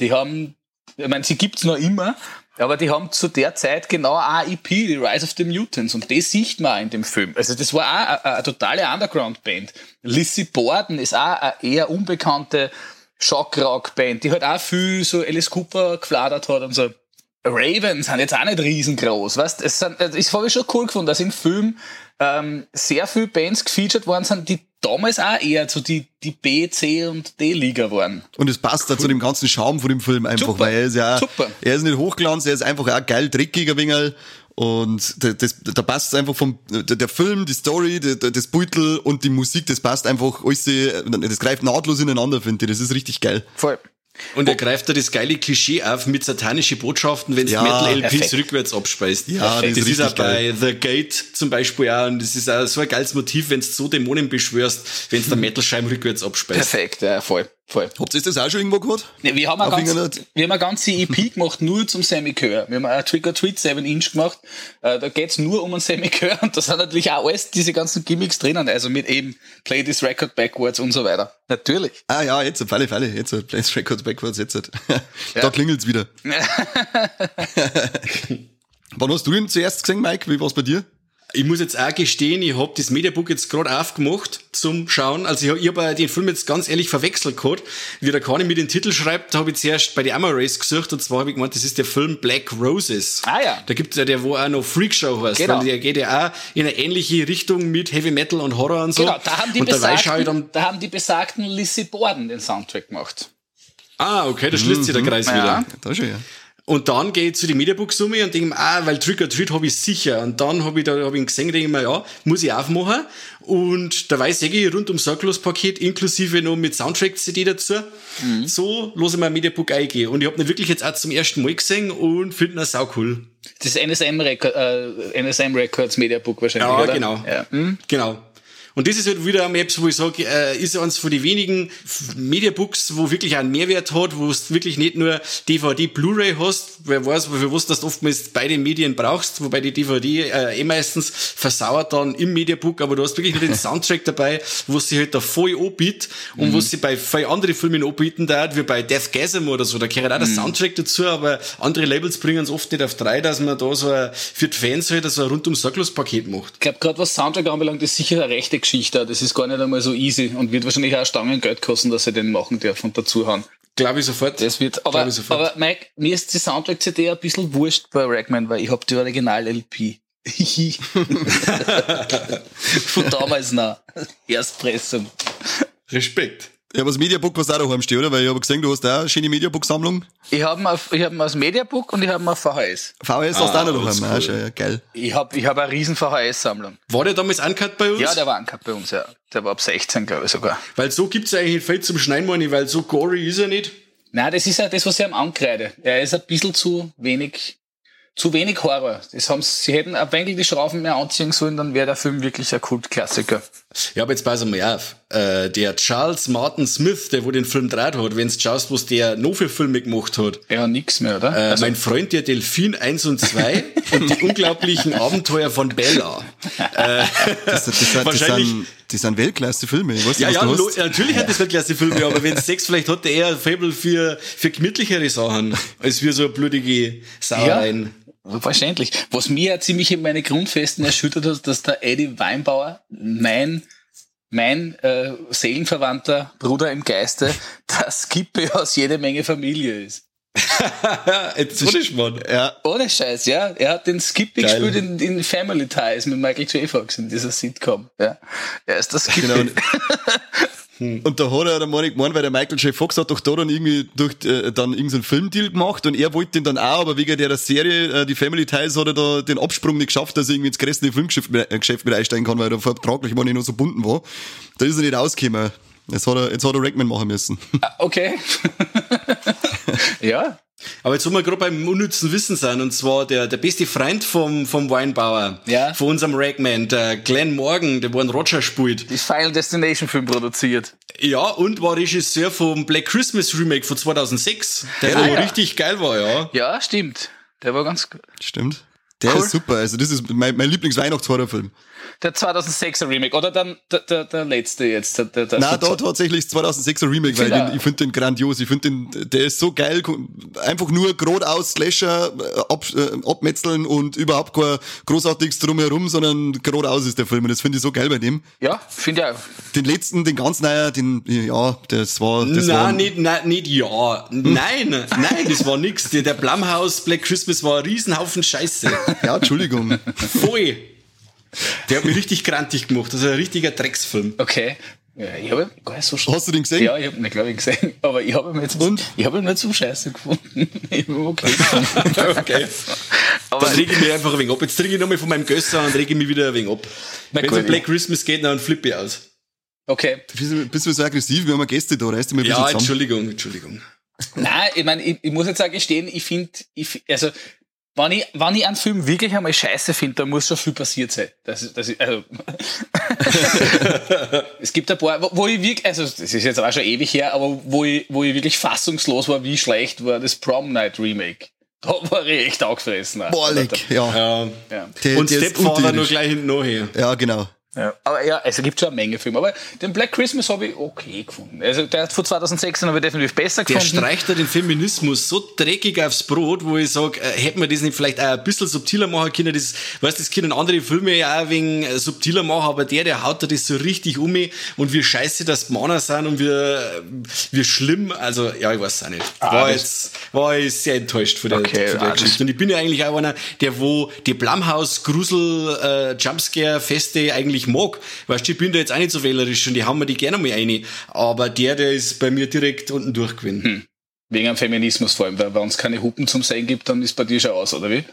Die haben, ich meine, sie gibt's noch immer, aber die haben zu der Zeit genau eine EP, die Rise of the Mutants, und das sieht man auch in dem Film. Also das war auch eine, eine totale Underground-Band. Lissy Borden ist auch eine eher unbekannte Shockrock-Band, die halt auch viel so Alice Cooper gefladert hat und so. Ravens sind jetzt auch nicht riesengroß, weißt? Es sind, das habe ich schon cool gefunden, dass im Film ähm, sehr viele Bands gefeatured worden sind, die damals auch eher so die, die B, C und D-Liga waren. Und es passt cool. da zu dem ganzen Schaum von dem Film einfach, Super. weil er ist ja, Super. er ist nicht Hochglanz, er ist einfach auch geil dreckiger Wingel. Und das, da passt einfach vom, der Film, die Story, das Beutel und die Musik, das passt einfach alles, das greift nahtlos ineinander, finde ich. Das ist richtig geil. Voll. Und er greift da das geile Klischee auf mit satanischen Botschaften, wenn es ja, Metal-LPs rückwärts abspeist. Ja, das, das ist, auch bei The Gate zum Beispiel auch. Und das ist auch so ein geiles Motiv, wenn du so Dämonen beschwörst, wenn es der Metal-Scheiben rückwärts abspeist. Perfekt, ja, voll. Voll. Habt ihr das auch schon irgendwo gehört? Ja, wir, haben eine ganz, wir haben eine ganze EP gemacht, nur zum Semi-Chör. Wir haben ein Trick or Treat 7 Inch gemacht. Äh, da geht's nur um einen Semi-Chör und da sind natürlich auch alles diese ganzen Gimmicks drinnen. Also mit eben Play this record backwards und so weiter. Natürlich. Ah ja, jetzt auf alle Fälle. Jetzt Play this record backwards, jetzt. da ja. klingelt's wieder. Wann hast du ihn zuerst gesehen, Mike? Wie war's bei dir? Ich muss jetzt auch gestehen, ich habe das Mediabook jetzt gerade aufgemacht zum Schauen. Also ich, ich habe den Film jetzt ganz ehrlich verwechselt gehabt. Wie der Kani mir den Titel schreibt, habe ich zuerst bei der Ammer Race gesucht und zwar habe ich gemeint, das ist der Film Black Roses. Ah ja. Da gibt es ja der, wo auch noch Freakshow heißt. Genau. Weil der geht ja auch in eine ähnliche Richtung mit Heavy Metal und Horror und so. Genau, da haben die, besagten, dann, da haben die besagten Lissy Borden den Soundtrack gemacht. Ah, okay, da schließt mhm. sich der Kreis ja. wieder. Da schon, ja. Und dann gehe ich zu den Mediabooks um und denke mir, ah, weil Trick or Treat habe ich sicher. Und dann habe ich da hab ich ihn gesehen, denke ich mir, ja, muss ich aufmachen. Und da weiß ich rund um Circulus-Paket inklusive noch mit Soundtrack-CD dazu. Mhm. So los ich mein Mediabook eingehen. Und ich habe ihn wirklich jetzt auch zum ersten Mal gesehen und finde ihn sau cool. Das ist NSM, Record, äh, NSM Records Mediabook wahrscheinlich, ja, oder? Genau. Ja, mhm. genau. Und das ist halt wieder ein Maps, wo ich sage, äh, ist eines von den wenigen Mediabooks, wo wirklich einen Mehrwert hat, wo du wirklich nicht nur DVD, Blu-ray hast, wer weiß, für was du oftmals beide Medien brauchst, wobei die DVD äh, eh meistens versauert dann im Mediabook, aber du hast wirklich nur den Soundtrack dabei, wo sie halt da voll anbietet und mhm. was sie bei vielen anderen Filmen anbieten da, wie bei Death Gasm oder so, da gehört auch der mhm. Soundtrack dazu, aber andere Labels bringen es oft nicht auf drei, dass man da so ein, für die Fans halt so ein rundum sorglos Paket macht. Ich glaube, gerade was Soundtrack anbelangt, ist sicher eine rechte Geschichte. Das ist gar nicht einmal so easy und wird wahrscheinlich auch Stangen Geld kosten, dass sie den machen dürfen und dazu haben. Glaube ich sofort. Das wird, aber, aber Mike, mir ist die Soundtrack-CD ein bisschen wurscht bei Ragman, weil ich habe die Original-LP. Von damals noch. Erstpressung. Respekt. Ja, aber das Mediabook was auch daheim steht, oder? Weil ich habe gesehen, du hast da eine schöne Mediabook-Sammlung. Ich habe ich hab das Mediabook und ich habe auf VHS. VHS ah, hast du auch noch daheim, ah, cool. ja, geil. Ich habe ich hab eine riesen VHS-Sammlung. War der damals uncut bei uns? Ja, der war uncut bei uns, ja. Der war ab 16, glaube ich sogar. Weil so gibt's eigentlich viel zum Schneiden, meine weil so gory ist er nicht. Nein, das ist ja das, was ich am ankreide. Er ist ein bisschen zu wenig zu wenig Horror. Das haben, sie hätten ein wenig die Schrauben mehr anziehen sollen, dann wäre der Film wirklich ein Kultklassiker. Ja, aber jetzt pass mal auf. Äh, der Charles Martin Smith, der wo den Film dreht hat, wenn du schaust, was der noch für Filme gemacht hat. Ja, nix mehr, oder? Äh, also, mein Freund, der Delfin 1 und 2 und die unglaublichen Abenteuer von Bella. Äh, das, das, das, wahrscheinlich, das sind, das sind Weltklasse-Filme. Ja, ja, natürlich hat das Weltklasse-Filme, aber wenn es sechs, vielleicht hat der eher ein Fable für, für gemütlichere Sachen, als für so blutige Sauereien. Ja. Verständlich. Was mir ja ziemlich in meine Grundfesten erschüttert hat, dass der Eddie Weinbauer, mein, mein äh, seelenverwandter Bruder im Geiste, das Kippe aus jede Menge Familie ist. Jetzt ohne Schmarrn. Ja. Ohne Scheiß, ja. Er hat den Skippy Geil. gespielt in, in Family Ties mit Michael J. Fox in dieser Sitcom. Ja. Er ist das Skippy. Genau. Und da hat er dann mal gemeint, weil der Michael J. Fox hat doch da dann irgendwie durch äh, dann irgendeinen Filmdeal gemacht und er wollte den dann auch, aber wegen der Serie, äh, die Family Ties, hat er da den Absprung nicht geschafft, dass er irgendwie ins größte Filmgeschäft mit, äh, Geschäft mit einsteigen kann, weil er vertraglich mal nicht noch so bunden war. Da ist er nicht rausgekommen. Jetzt hat er, jetzt hat er Rackman machen müssen. Ah, okay. ja. Aber jetzt, wo wir gerade beim unnützen Wissen sind, und zwar der, der beste Freund vom, vom Weinbauer, Ja. von unserem Ragman, der Glenn Morgan, der wo einen Roger spielt. Die Final Destination Film produziert. Ja, und war Regisseur vom Black Christmas Remake von 2006, der Ja, wo ja. richtig geil war, ja. Ja, stimmt. Der war ganz gut. Stimmt. Der Cool. ist super. Also das ist mein, mein Lieblings-Weihnachtshorrorfilm. Der 2006er Remake. Oder dann der, der, der letzte jetzt. Der, der, der Na, da tatsächlich das 2006er Remake, weil den, ich finde den grandios. Ich finde den, der ist so geil. Einfach nur geradeaus Slasher, äh, ab, äh, abmetzeln und überhaupt kein großartiges drumherum, sondern geradeaus ist der Film. Und das finde ich so geil bei dem. Ja, finde ich auch. Den letzten, den ganz neuer, den, ja, das war, das war, Nein, nicht, nein, nicht ja. Nein, nein, das war nix. Der, der Blumhouse Black Christmas war ein Riesenhaufen Scheiße. ja, Entschuldigung. Voll. Der hat mich richtig grantig gemacht. Das ist ein richtiger Drecksfilm. Okay. Ja, ich habe ihn gar nicht so scheiße. Hast du den gesehen? Ja, ich habe ihn, glaube ich, gesehen. Aber ich habe ihn jetzt Und? ich habe ihn nicht so scheiße gefunden. Ich habe ihn okay. Okay. Aber Dann rege ich mich einfach ein wenig ab. Jetzt trinke ich nochmal von meinem Gösser und rege ich mich wieder ein wenig ab. Wenn es um Black Christmas geht, dann flippe ich aus. okay. Bist du, bist du so aggressiv? Wir haben Gäste da, reißt dich mal ein bisschen Ja, zusammen. Entschuldigung, Entschuldigung. Nein, ich meine, ich, ich muss jetzt auch gestehen, ich finde, ich, also, wenn ich, wenn ich einen Film wirklich einmal scheiße finde, dann muss schon viel passiert sein. Das, das, ist- also, es gibt ein paar, wo, ich wirklich, also, das ist jetzt auch schon ewig her, aber wo ich, wo ich wirklich fassungslos war, wie schlecht war das Prom Night Remake. Da war ich echt aufgefressen. auch. Boah, leck, ja. Ja. Ja. Der, Und Stepfather nur gleich hinten nachher. Ja, genau. Ja. Aber ja, es gibt schon eine Menge Filme. Aber den Black Christmas habe ich okay gefunden. Also der von 2006 habe ich definitiv besser Der gefunden. streicht da den Feminismus so dreckig aufs Brot, wo ich sage, äh, hätten wir das nicht vielleicht auch ein bisschen subtiler machen können. Das, weißt, das können andere Filme ja auch wenig äh, subtiler machen, aber der, der haut da das so richtig um und wie scheiße das die Männer sind und wie, äh, wie schlimm. Also, ja, ich weiß auch nicht. War das- jetzt, war ich sehr enttäuscht von der, Okay, von der ah, Geschichte. Und ich bin ja eigentlich auch einer, der wo die Grusel äh, Jumpscare Feste eigentlich mag. Weißt du, ich bin da jetzt auch nicht so wählerisch und die haben mir die gerne mal rein. Aber der, der ist bei mir direkt unten durchgewinnt. Wegen am Feminismus vor allem, weil wenn es keine Hupen zum Sehen gibt, dann ist bei dir schon aus, oder wie?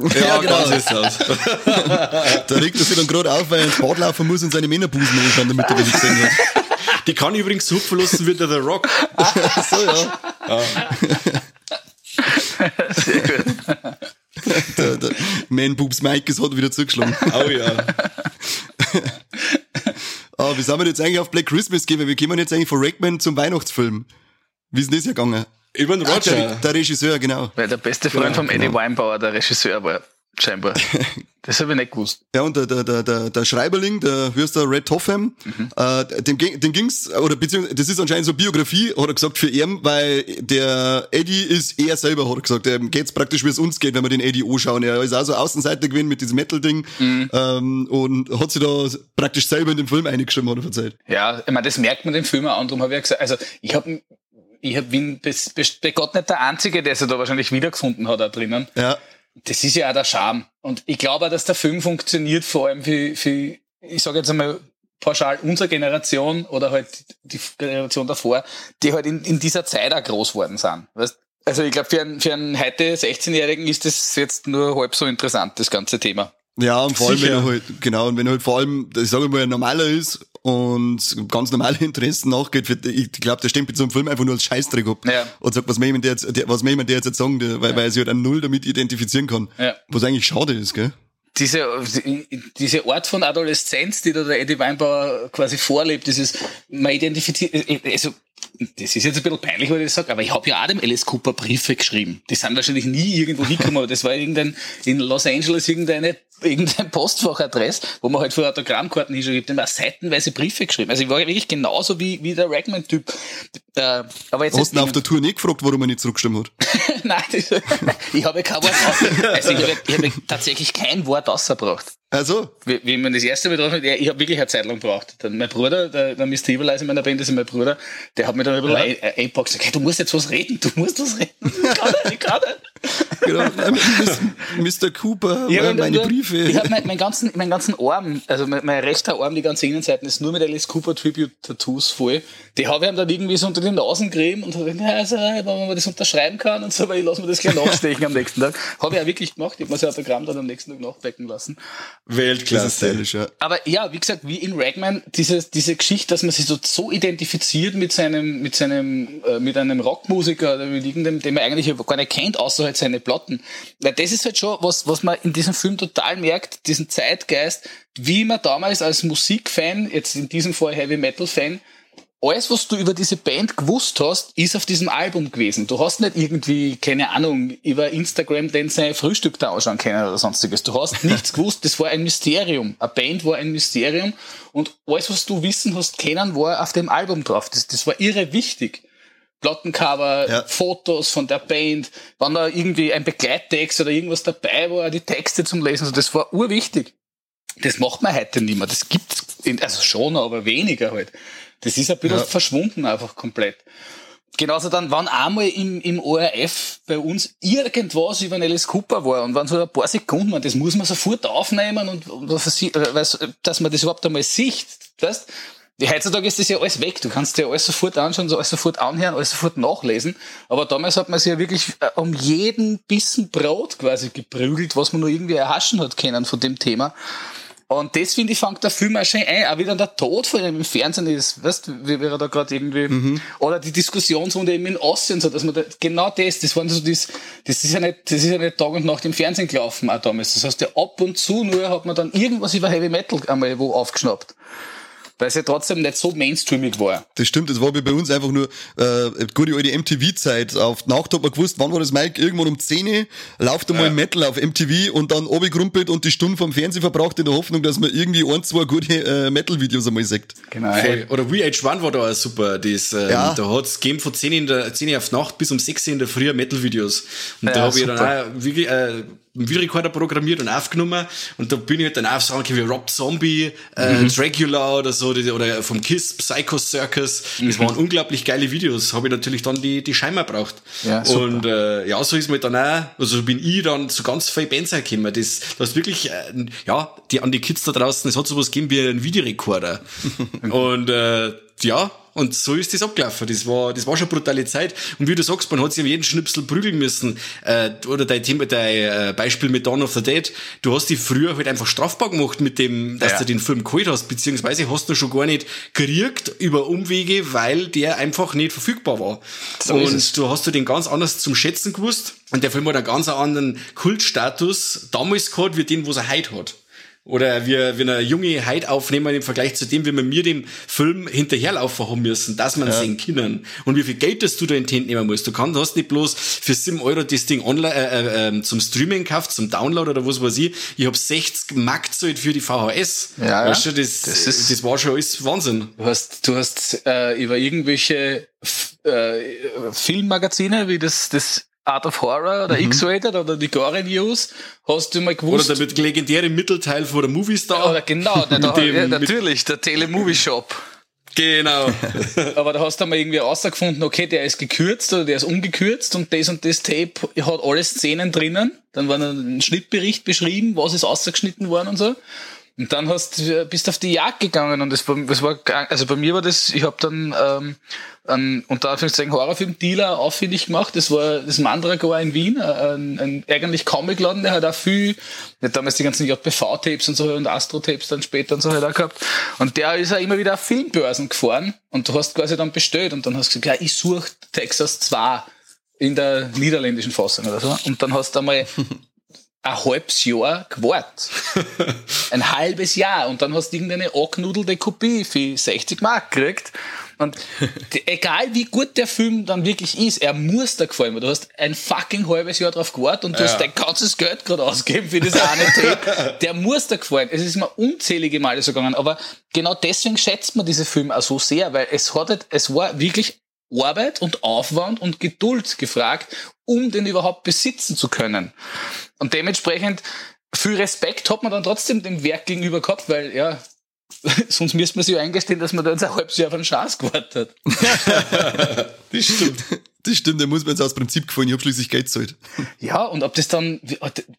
Ja, genau. genau so ist das. Da regt er sich dann gerade auf, weil er ins Bad laufen muss und seine Männerbusen anschauen, damit er die gesehen hat. Die kann übrigens so hupfen lassen wie der The Rock. so, ja. Sehr gut. Der, der Man Boobs Mike ist hat wieder zugeschlagen. Oh ja. Aber wie sind wir jetzt eigentlich auf Black Christmas gehen? Wir kommen jetzt eigentlich von Rackman zum Weihnachtsfilm. Wie ist denn das gegangen? Über den Ah, der, Roger. der Regisseur, genau. Weil der beste Freund Genau, vom Eddie genau. Weinbauer der Regisseur war, scheinbar. Das habe ich nicht gewusst. Ja, und der, der, der, der, Schreiberling, der der Red Topham, Mhm. äh, dem, ging- dem ging's, oder beziehungsweise, das ist anscheinend so Biografie, hat er gesagt, für ihn, weil der Eddie ist er selber, hat er gesagt, ihm geht's praktisch, wie es uns geht, wenn wir den Eddie anschauen. Er ist auch so Außenseiter gewesen mit diesem Metal-Ding, Mhm. ähm, und hat sich da praktisch selber in den Film eingeschrieben, hat er erzählt. Ja, ich meine, das merkt man dem Film auch an. Darum habe ich ja gesagt, also ich habe ich hab, bin bei Gott nicht der Einzige, der sich da wahrscheinlich wiedergefunden hat da drinnen. Ja, Das ist ja auch der Charme. Und ich glaube auch, dass der Film funktioniert, vor allem für, für ich sage jetzt einmal pauschal, unsere Generation oder halt die Generation davor, die halt in, in dieser Zeit auch groß worden sind. Weißt? Also ich glaube, für einen, für einen heute 16-Jährigen ist das jetzt nur halb so interessant, das ganze Thema. Ja, und vor allem, wenn er halt, genau, und wenn er halt vor allem, ich sage mal, ein normaler ist und ganz normale Interessen nachgeht, für, ich glaube, der stempelt so einen Film einfach nur als Scheißdreck ab. Ja. Und sagt, was mir jemand der jetzt, der, was mir jemand der jetzt sagen, der, weil, weil er sich halt an Null damit identifizieren kann. Ja. Was eigentlich schade ist, gell? diese, diese Art von Adoleszenz, die da der Eddie Weinbauer quasi vorlebt, dieses, man identifiziert, also, das ist jetzt ein bisschen peinlich, weil ich das sage, aber ich habe ja auch dem Alice Cooper Briefe geschrieben. Die sind wahrscheinlich nie irgendwo hingekommen, aber das war irgendein, in Los Angeles irgendeine, irgendein Postfachadress, wo man halt für Autogrammkarten hinschreibt, dem auch seitenweise Briefe geschrieben. Also ich war wirklich genauso wie, wie der Ragman-Typ. Äh, aber jetzt Hast du auf der Tour nicht gefragt, warum er nicht zurückgestimmt hat? Nein, das, ich habe kein Wort also ich habe, ich habe tatsächlich kein Wort ausgebracht. Also? Wie, wie man das erste Mal drauf hat, ich habe wirklich eine Zeit lang gebraucht. Dann mein Bruder, der, der Mr. Evilize in meiner Band, das ist mein Bruder, der hat mir dann ein bisschen ja. eingepackt und gesagt, hey, du musst jetzt was reden, du musst was reden. Ich kann nicht, ich kann nicht. Genau, Mr. Cooper, ja, meine nur, Briefe. Ich habe meinen mein ganzen, mein ganzen Arm, also mein, mein, rechter Arm, die ganze Innenseite ist nur mit Alice Cooper Tribute Tattoos voll. Die habe ich ihm dann irgendwie so unter den Nasen gerieben und habe gesagt, ja, also, wenn man das unterschreiben kann und so, weil ich lasse mir das gleich nachstechen am nächsten Tag. Habe ich auch wirklich gemacht. Ich habe mir das Autogramm dann am nächsten Tag nachbecken lassen. Weltklasse. Ja. Aber ja, wie gesagt, wie in Ragman, diese, diese Geschichte, dass man sich so, so identifiziert mit seinem, mit seinem, äh, mit einem Rockmusiker oder mit irgendeinem, den man eigentlich gar nicht kennt, außer halt seine Platten. Weil das ist halt schon was, was man in diesem Film total merkt, diesen Zeitgeist, wie man damals als Musikfan, jetzt in diesem Fall Heavy Metal Fan, alles, was du über diese Band gewusst hast, ist auf diesem Album gewesen. Du hast nicht irgendwie, keine Ahnung, über Instagram denn sein Frühstück da anschauen können oder sonstiges. Du hast nichts gewusst. Das war ein Mysterium. Eine Band war ein Mysterium. Und alles, was du wissen hast kennen, war auf dem Album drauf. Das, das war irre wichtig. Plattencover, ja. Fotos von der Band, wenn da irgendwie ein Begleittext oder irgendwas dabei war, die Texte zum Lesen, also das war urwichtig. Das macht man heute nicht mehr. Das gibt's, also schon, aber weniger halt. Das ist ein bisschen ja. verschwunden einfach komplett. Genauso dann, wenn einmal im, im ORF bei uns irgendwas über Alice Cooper war und wenn so ein paar Sekunden, das muss man sofort aufnehmen und, und dass man das überhaupt einmal sieht, weißt? Heutzutage ist das ja alles weg. Du kannst dir alles sofort anschauen, alles sofort anhören, alles sofort nachlesen. Aber damals hat man sich ja wirklich äh, um jeden Bissen Brot quasi geprügelt, was man nur irgendwie erhaschen hat können von dem Thema. Und das, finde ich, fängt der Film auch schon ein. Auch wieder der Tod von ihm im Fernsehen ist, weißt du, wie wir da gerade irgendwie, mhm. oder die Diskussionsrunde eben in Osten, so, dass man da, genau das, das waren so das, das ist ja nicht, das ist ja nicht Tag und Nacht im Fernsehen gelaufen, auch damals. Das heißt, ja, ab und zu nur hat man dann irgendwas über Heavy Metal einmal wo aufgeschnappt weil es ja trotzdem nicht so mainstreamig war. Das stimmt, das war wie bei uns einfach nur äh, gute alte MTV-Zeit. Auf Nacht hat man gewusst, wann war das Mike? Irgendwann um 10 Uhr lauft einmal ja. Metal auf MTV und dann abgekrumpelt und die Stunden vom Fernsehen verbraucht in der Hoffnung, dass man irgendwie ein, zwei gute äh, Metal-Videos einmal sieht. Genau. Voll. Oder VH1 war da auch super. Das, ähm, ja. Da hat's gegeben von 10 in der 10 auf Nacht bis um 6 in der Früh Metal-Videos. Und ja, da habe ich dann auch wirklich äh, einen Videorekorder programmiert und aufgenommen und da bin ich halt dann auf Sachen wie Rob Zombie, äh, mhm. Dracula oder so, oder vom Kiss, Psycho Circus. Das mhm. waren unglaublich geile Videos. Habe ich natürlich dann die, die Scheimer braucht. Ja, super. und äh, ja, so ist mir dann auch, also bin ich dann zu ganz viel Bands gekommen. Das, das ist wirklich, äh, ja, die an die Kids da draußen, es hat sowas gegeben wie ein Videorekorder. und äh, ja, und so ist das abgelaufen. Das war, das war schon eine brutale Zeit. Und wie du sagst, man hat sich um jeden Schnipsel prügeln müssen. Äh, oder dein Thema, dein äh, Beispiel mit Dawn of the Dead. Du hast dich früher halt einfach strafbar gemacht mit dem, dass ja. du den Film geholt hast, beziehungsweise hast du schon gar nicht gekriegt über Umwege, weil der einfach nicht verfügbar war. So und du hast du den ganz anders zum Schätzen gewusst. Und der Film hat einen ganz anderen Kultstatus damals gehabt, wie den, was er heute hat. Oder wir, wir eine junge Heid aufnehmen im Vergleich zu dem, wie wir mir dem Film hinterherlaufen haben müssen, dass man ja. sehen können. Und wie viel Geld das du da in die Hand nehmen musst. Du kannst, hast nicht bloß für 7 Euro das Ding online, äh, äh, zum Streaming gekauft, zum Download oder was weiß ich. Ich habe 60 Mark gezahlt für die VHS. Ja, weißt du, das, das, ist, das war schon alles Wahnsinn. Du hast, du hast äh, über irgendwelche äh, Filmmagazine wie das, das Art of Horror oder mhm. X-Rated oder die Gore News, hast du mal gewusst. Oder der legendäre Mittelteil von der Movie Star. Oder genau, der, da, dem, ja, natürlich, der Telemovie Shop. Genau. Aber da hast du mal irgendwie rausgefunden, okay, der ist gekürzt oder der ist ungekürzt und das und das Tape hat alle Szenen drinnen. Dann war ein Schnittbericht beschrieben, was ist ausgeschnitten worden und so. Und dann hast bist auf die Jagd gegangen und das war, war also bei mir war das, ich habe dann ähm, einen unter Anführungszeichen Horrorfilm-Dealer auffindig gemacht. Das war das Mandragora in Wien, äh, ein, ein eigentlich Comicladen, der hat auch viel, der hat damals die ganzen JPV-Tapes und so und Astro-Tapes dann später und so halt auch gehabt. Und der ist auch immer wieder auf Filmbörsen gefahren und du hast quasi dann bestellt und dann hast du gesagt, ja, ich suche Texas 2 in der niederländischen Fassung oder so. Und dann hast du einmal ein halbes Jahr gewartet. ein halbes Jahr. Und dann hast du irgendeine angnudelte Kopie für 60 Mark gekriegt. Und egal wie gut der Film dann wirklich ist, er muss dir gefallen, du hast ein fucking halbes Jahr drauf gewartet und du ja. hast dein ganzes Geld gerade ausgegeben für das eine Tape. Der muss dir gefallen. Es ist mir unzählige Male so gegangen, aber genau deswegen schätzt man diese Filme auch so sehr, weil es hat, halt, es war wirklich Arbeit und Aufwand und Geduld gefragt, um den überhaupt besitzen zu können. Und dementsprechend viel Respekt hat man dann trotzdem dem Werk gegenüber gehabt, weil ja, sonst müsste man sich ja eingestehen, dass man da jetzt ein halbes Jahr auf einen Schatz gewartet hat. das stimmt. Das stimmt, da muss man jetzt aus Prinzip gefallen, ich habe schließlich Geld zahlt. Ja, und ob das dann,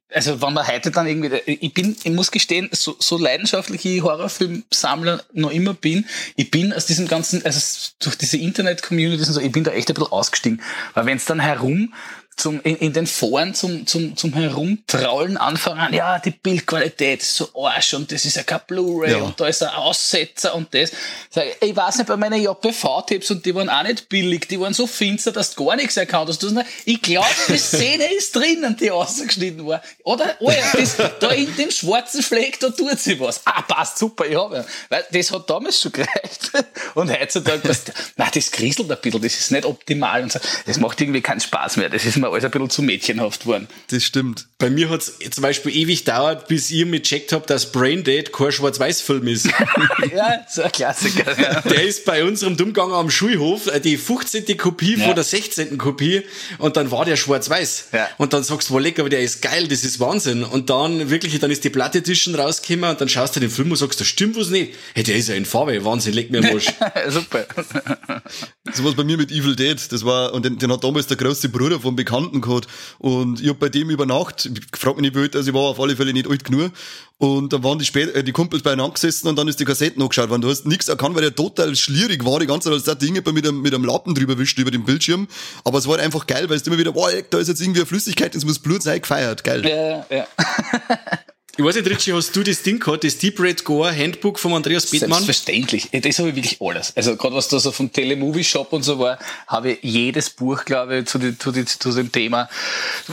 also wenn man heute dann irgendwie, ich bin, ich muss gestehen, so, so leidenschaftliche Horrorfilmsammler noch immer bin, ich bin aus diesem ganzen, also durch diese Internet-Communities und so, ich bin da echt ein bisschen ausgestiegen. Weil wenn es dann herum zum, in, in den Foren zum, zum, zum Herumtraulen anfangen, ja, die Bildqualität ist so Arsch und das ist ja kein Blu-ray ja. und da ist ein Aussetzer und das. Sag, ich, ich weiß nicht, bei meinen JPV-Tipps und die waren auch nicht billig, die waren so finster, dass du gar nichts erkannt hast. Ich glaube, die Szene ist drinnen, die ausgeschnitten war. Oder, oh ja, das, da in dem schwarzen Fleck, da tut sie was. Ah, passt, super, ich habe ja. Weil das hat damals schon gereicht. Und heutzutage, das, nein, das kriselt ein bisschen, das ist nicht optimal und so. Das macht irgendwie keinen Spaß mehr. Das ist mir alles ein bisschen zu mädchenhaft worden. Das stimmt. Bei mir hat es zum Beispiel ewig dauert, bis ihr mir checkt habt, dass Brain Dead kein Schwarz-Weiß-Film ist. ja, so ein Klassiker. Ja. Der ist bei unserem Dummgang am Schulhof äh, die 15. Kopie ja. von der 16. Kopie und dann war der Schwarz-Weiß. Ja. Und dann sagst du, lecker, aber der ist geil, das ist Wahnsinn. Und dann wirklich, dann ist die Platte Edition rausgekommen und dann schaust du den Film und sagst, da stimmt was nicht. Hey, der ist ja in Farbe, Wahnsinn, leg mir Marsch. Super. So was bei mir mit Evil Dead, das war, und den, den hat damals der große Bruder vom Bekannten Bekannten gehabt. Und ich hab bei dem über ich frag mich nicht, wie alt, ich war auf alle Fälle nicht alt genug. Und dann waren die, spät, äh, die Kumpels beieinander gesessen und dann ist die Kassetten angeschaut worden. Du hast nichts erkannt, weil der total schlierig war. Die ganze Zeit, als der Dinge mit einem, mit einem Lappen drüber wischt über den Bildschirm. Aber es war einfach geil, weil es immer wieder, boah, da ist jetzt irgendwie eine Flüssigkeit, es muss Blut sein, gefeiert. Geil. Ja, ja. Ich weiß nicht, Richie, hast du das Ding gehabt, das Deep Red Gore Handbook von Andreas Bittmann? Selbstverständlich. Das habe ich wirklich alles. Also gerade was da so vom Telemovie Shop und so war, habe ich jedes Buch, glaube ich, zu, die, zu, die, zu dem Thema.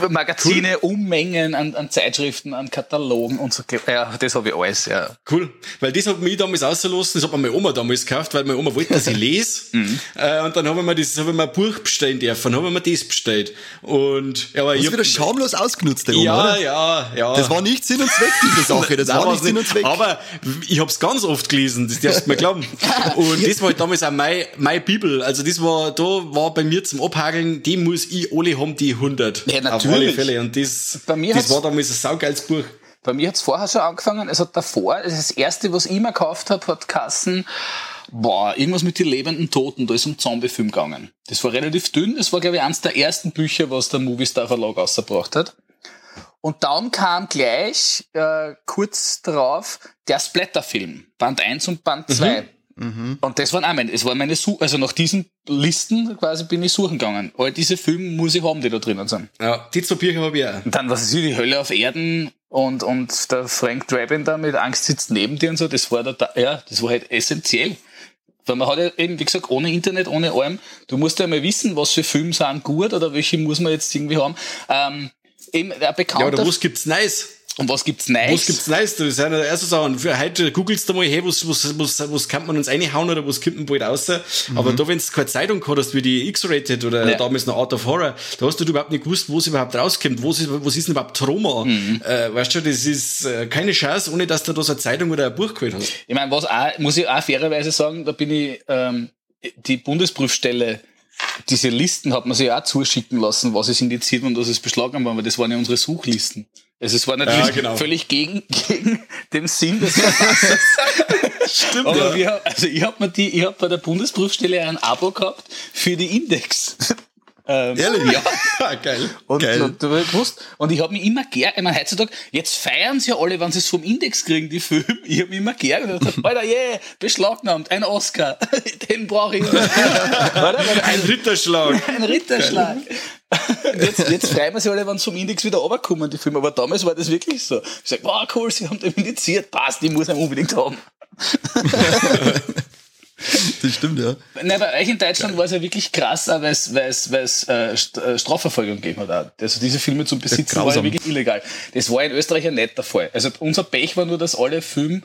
Magazine, cool. Unmengen an, an Zeitschriften, an Katalogen und so. Ja, das habe ich alles, ja. Cool. Weil das hat mich damals ausgelassen, das hat mir meine Oma damals gekauft, weil meine Oma wollte, dass ich lese. mhm. äh, und dann habe ich mir das, habe ich mir ein Buch bestellen dürfen, dann habe ich mir das bestellt. Und, ja, aber ich. Das wieder schamlos ausgenutzt, der Oma, Ja, oder? ja, ja. Das war nicht Sinn und Zweck diese Sache. Das war nicht Sinn und Zweck. Aber ich hab's ganz oft gelesen, das darfst du mir glauben. Und das war halt damals auch meine, meine Bibel. Also das war, da war bei mir zum Abhageln, die muss ich alle haben, die 100. Ja, natürlich. Auf alle Fälle. Und das, mir das war damals ein saugeiles Buch. Bei mir hat's vorher schon angefangen, es hat davor, das, erste, was ich immer gekauft habe, hat Kassen, boah, irgendwas mit den lebenden Toten, da ist um Zombie-Film gegangen. Das war relativ dünn, das war, glaube ich, eines der ersten Bücher, was der Movistar Verlag ausgebracht hat. Und dann kam gleich äh, kurz darauf der Splatterfilm, Band 1 und Band 2. Mhm. Mhm. Und das waren auch meine, es waren meine Such also nach diesen Listen quasi bin ich suchen gegangen. All diese Filme muss ich haben, die da drinnen sind. Ja, die zwei Bücher habe ich auch. Und dann, was ist die Hölle auf Erden und, und der Frank Drabin da mit Angst sitzt neben dir und so, das war da, ja, das war halt essentiell. Weil man hat ja eben, wie gesagt, ohne Internet, ohne allem, du musst ja mal wissen, was für Filme sind gut oder welche muss man jetzt irgendwie haben. Ähm, eben ein bekannter. Ja, oder was gibt's Nice? Und was gibt's Nice? Was gibt's Nice? Das ist eine der ersten Sachen. Für heute googelst du mal, hey, was, was, was, was kann man uns reinhauen oder was kommt denn bald raus? Mhm. Aber da, wenn du keine Zeitung gehabt hast, wie die X-Rated oder ja. damals noch Out of Horror, da hast du überhaupt nicht gewusst, wo es überhaupt rauskommt. Was ist, was ist denn überhaupt Trauma? Mhm. Äh, weißt du, das ist äh, keine Chance, ohne dass du da so eine Zeitung oder ein Buch geholt hast. Ich meine, was auch, muss ich auch fairerweise sagen, da bin ich, ähm, die Bundesprüfstelle diese Listen hat man sich auch zuschicken lassen, was ist indiziert und was ist beschlagnahmt worden, weil das waren ja unsere Suchlisten. Also es war natürlich ja, genau. völlig gegen, gegen den Sinn des Verfassers. Stimmt. Aber ja. wir, also ich habe mir die, ich habe bei der Bundesprüfstelle ein Abo gehabt für die Index. Ähm, Ehrlich? Ja. Geil. Und, Geil. Und, gewusst, und ich habe mich immer gern, ich meine, heutzutage, jetzt feiern sie ja alle, wenn sie es vom Index kriegen, die Filme. Ich habe mich immer gern gedacht, Alter, yeah, beschlagnahmt, ein Oscar, den brauche ich. ein Ritterschlag. Ein Ritterschlag. Jetzt, jetzt freuen wir sich alle, wenn sie vom Index wieder runterkommen, die Filme. Aber damals war das wirklich so. Ich sage, wow, cool, sie haben den indiziert, passt, ich muss ihn unbedingt haben. Das stimmt, ja. Nein, bei euch in Deutschland war es ja wirklich krass, weil es, weil es, weil es äh, äh, Strafverfolgung gegeben hat. Also diese Filme zum Besitzen war ja wirklich illegal. Das war in Österreich ja nicht der Fall. Also unser Pech war nur, dass alle Filme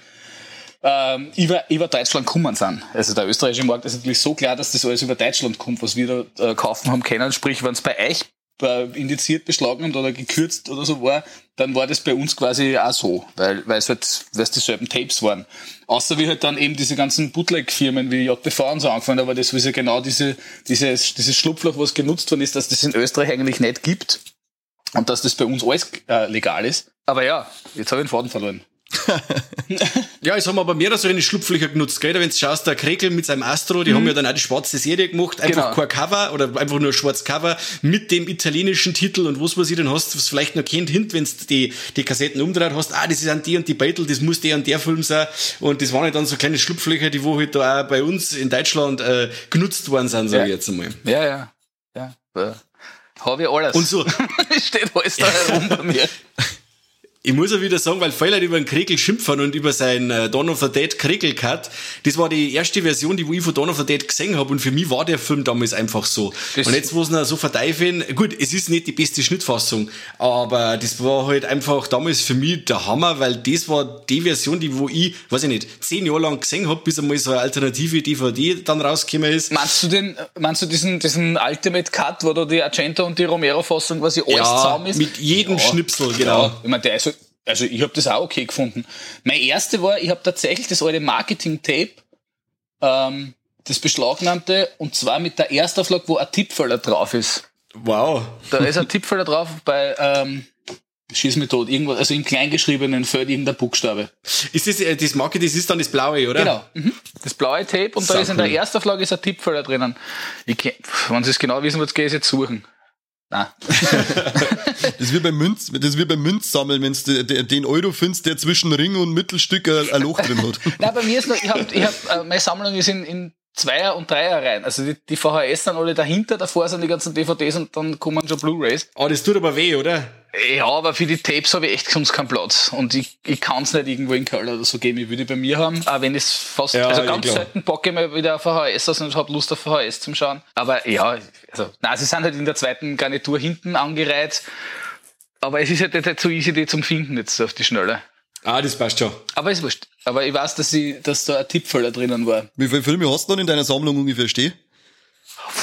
ähm, über, über Deutschland kommen sind. Also der österreichische Markt ist natürlich so klar, dass das alles über Deutschland kommt, was wir da äh, kaufen haben können. Sprich, wenn es bei euch indiziert, beschlagnahmt oder gekürzt oder so war, dann war das bei uns quasi auch so, weil, weil es halt, weil es dieselben Tapes waren. Außer wie halt dann eben diese ganzen Bootleg-Firmen wie JTV und so angefangen, aber das ist ja genau diese, dieses, dieses Schlupfloch, was genutzt worden ist, dass das in Österreich eigentlich nicht gibt und dass das bei uns alles äh, legal ist. Aber ja, jetzt habe ich den Faden verloren. Ja, es haben aber mehrere so eine Schlupflöcher genutzt, gell? Wenn du schaust, der Krekel mit seinem Astro, die mhm. haben ja dann auch die schwarze Serie gemacht, einfach genau. kein Cover oder einfach nur schwarz Cover mit dem italienischen Titel und was weiß ich, dann hast du es vielleicht noch kennt, hint, wenn du die, die Kassetten umdreht hast, ah, das ist an die und die Battle, das muss der und der Film sein und das waren halt dann so kleine Schlupflöcher, die wo halt da auch bei uns in Deutschland äh, genutzt worden sind, sag ja. ich jetzt einmal. Ja, ja, ja. ja. Habe ich alles. Und so. Steht alles da herum bei mir. Ich muss ja wieder sagen, weil viele über den Kregel schimpfen und über sein äh, Dawn of the Dead Kregel Cut. Das war die erste Version, die ich von Dawn of the Dead gesehen habe und für mich war der Film damals einfach so. Das und jetzt, wo sie ihn so verteifeln, gut, es ist nicht die beste Schnittfassung, aber das war halt einfach damals für mich der Hammer, weil das war die Version, die wo ich, weiß ich nicht, zehn Jahre lang gesehen habe, bis einmal so eine alternative DVD dann rausgekommen ist. Meinst du den, meinst du diesen, diesen Ultimate Cut, wo da die Argento und die Romero-Fassung quasi alles ja, zusammen ist? mit jedem ja, Schnipsel, genau. Ja. Ich meine, der ist also ich habe das auch okay gefunden. Mein erste war, ich habe tatsächlich das alte Marketing-Tape, ähm, das beschlagnahmte, und zwar mit der Erstauflage, wo ein Tippfelder drauf ist. Wow. Da ist ein Tippfelder drauf bei ähm, Schieß mich tot, irgendwas, also im Kleingeschriebenen fällt irgendein Buchstabe. Ist das, äh, das Marke, das ist dann das blaue, oder? Genau. Mhm. Das blaue Tape und Sau da ist in der Erstauflage ist ein Tippfelder drinnen. Ich, wenn Sie es genau wissen wollt, gehe ich es jetzt suchen. Nein. das wie beim Münz, das wie beim Münzsammeln, wenn du den Euro findest, der zwischen Ring und Mittelstück ein, Loch drin hat. Nein, bei mir ist noch, ich habe, ich hab, äh, meine Sammlung ist in, in Zweier- und Dreier-Reihen. Also die, die VHS sind alle dahinter, davor sind die ganzen DVDs und dann kommen schon Blu-Rays. Oh, das tut aber weh, oder? Ja, aber für die Tapes habe ich echt sonst keinen Platz. Und ich, ich kann es nicht irgendwo in Keller oder so geben. Ich würde bei mir haben, auch wenn es fast, ja, also ganz selten bocke ich mal wieder auf VHS aus und habe Lust auf VHS zum Schauen. Aber ja, also, nein, sie sind halt in der zweiten Garnitur hinten angereiht. Aber es ist halt nicht so easy, die zum Finden jetzt auf die Schnelle. Ah, das passt schon. Aber ist wurscht. Aber ich weiß, dass, ich, dass da ein Tippfelder drinnen war. Wie viele Filme hast du dann in deiner Sammlung ungefähr stehen?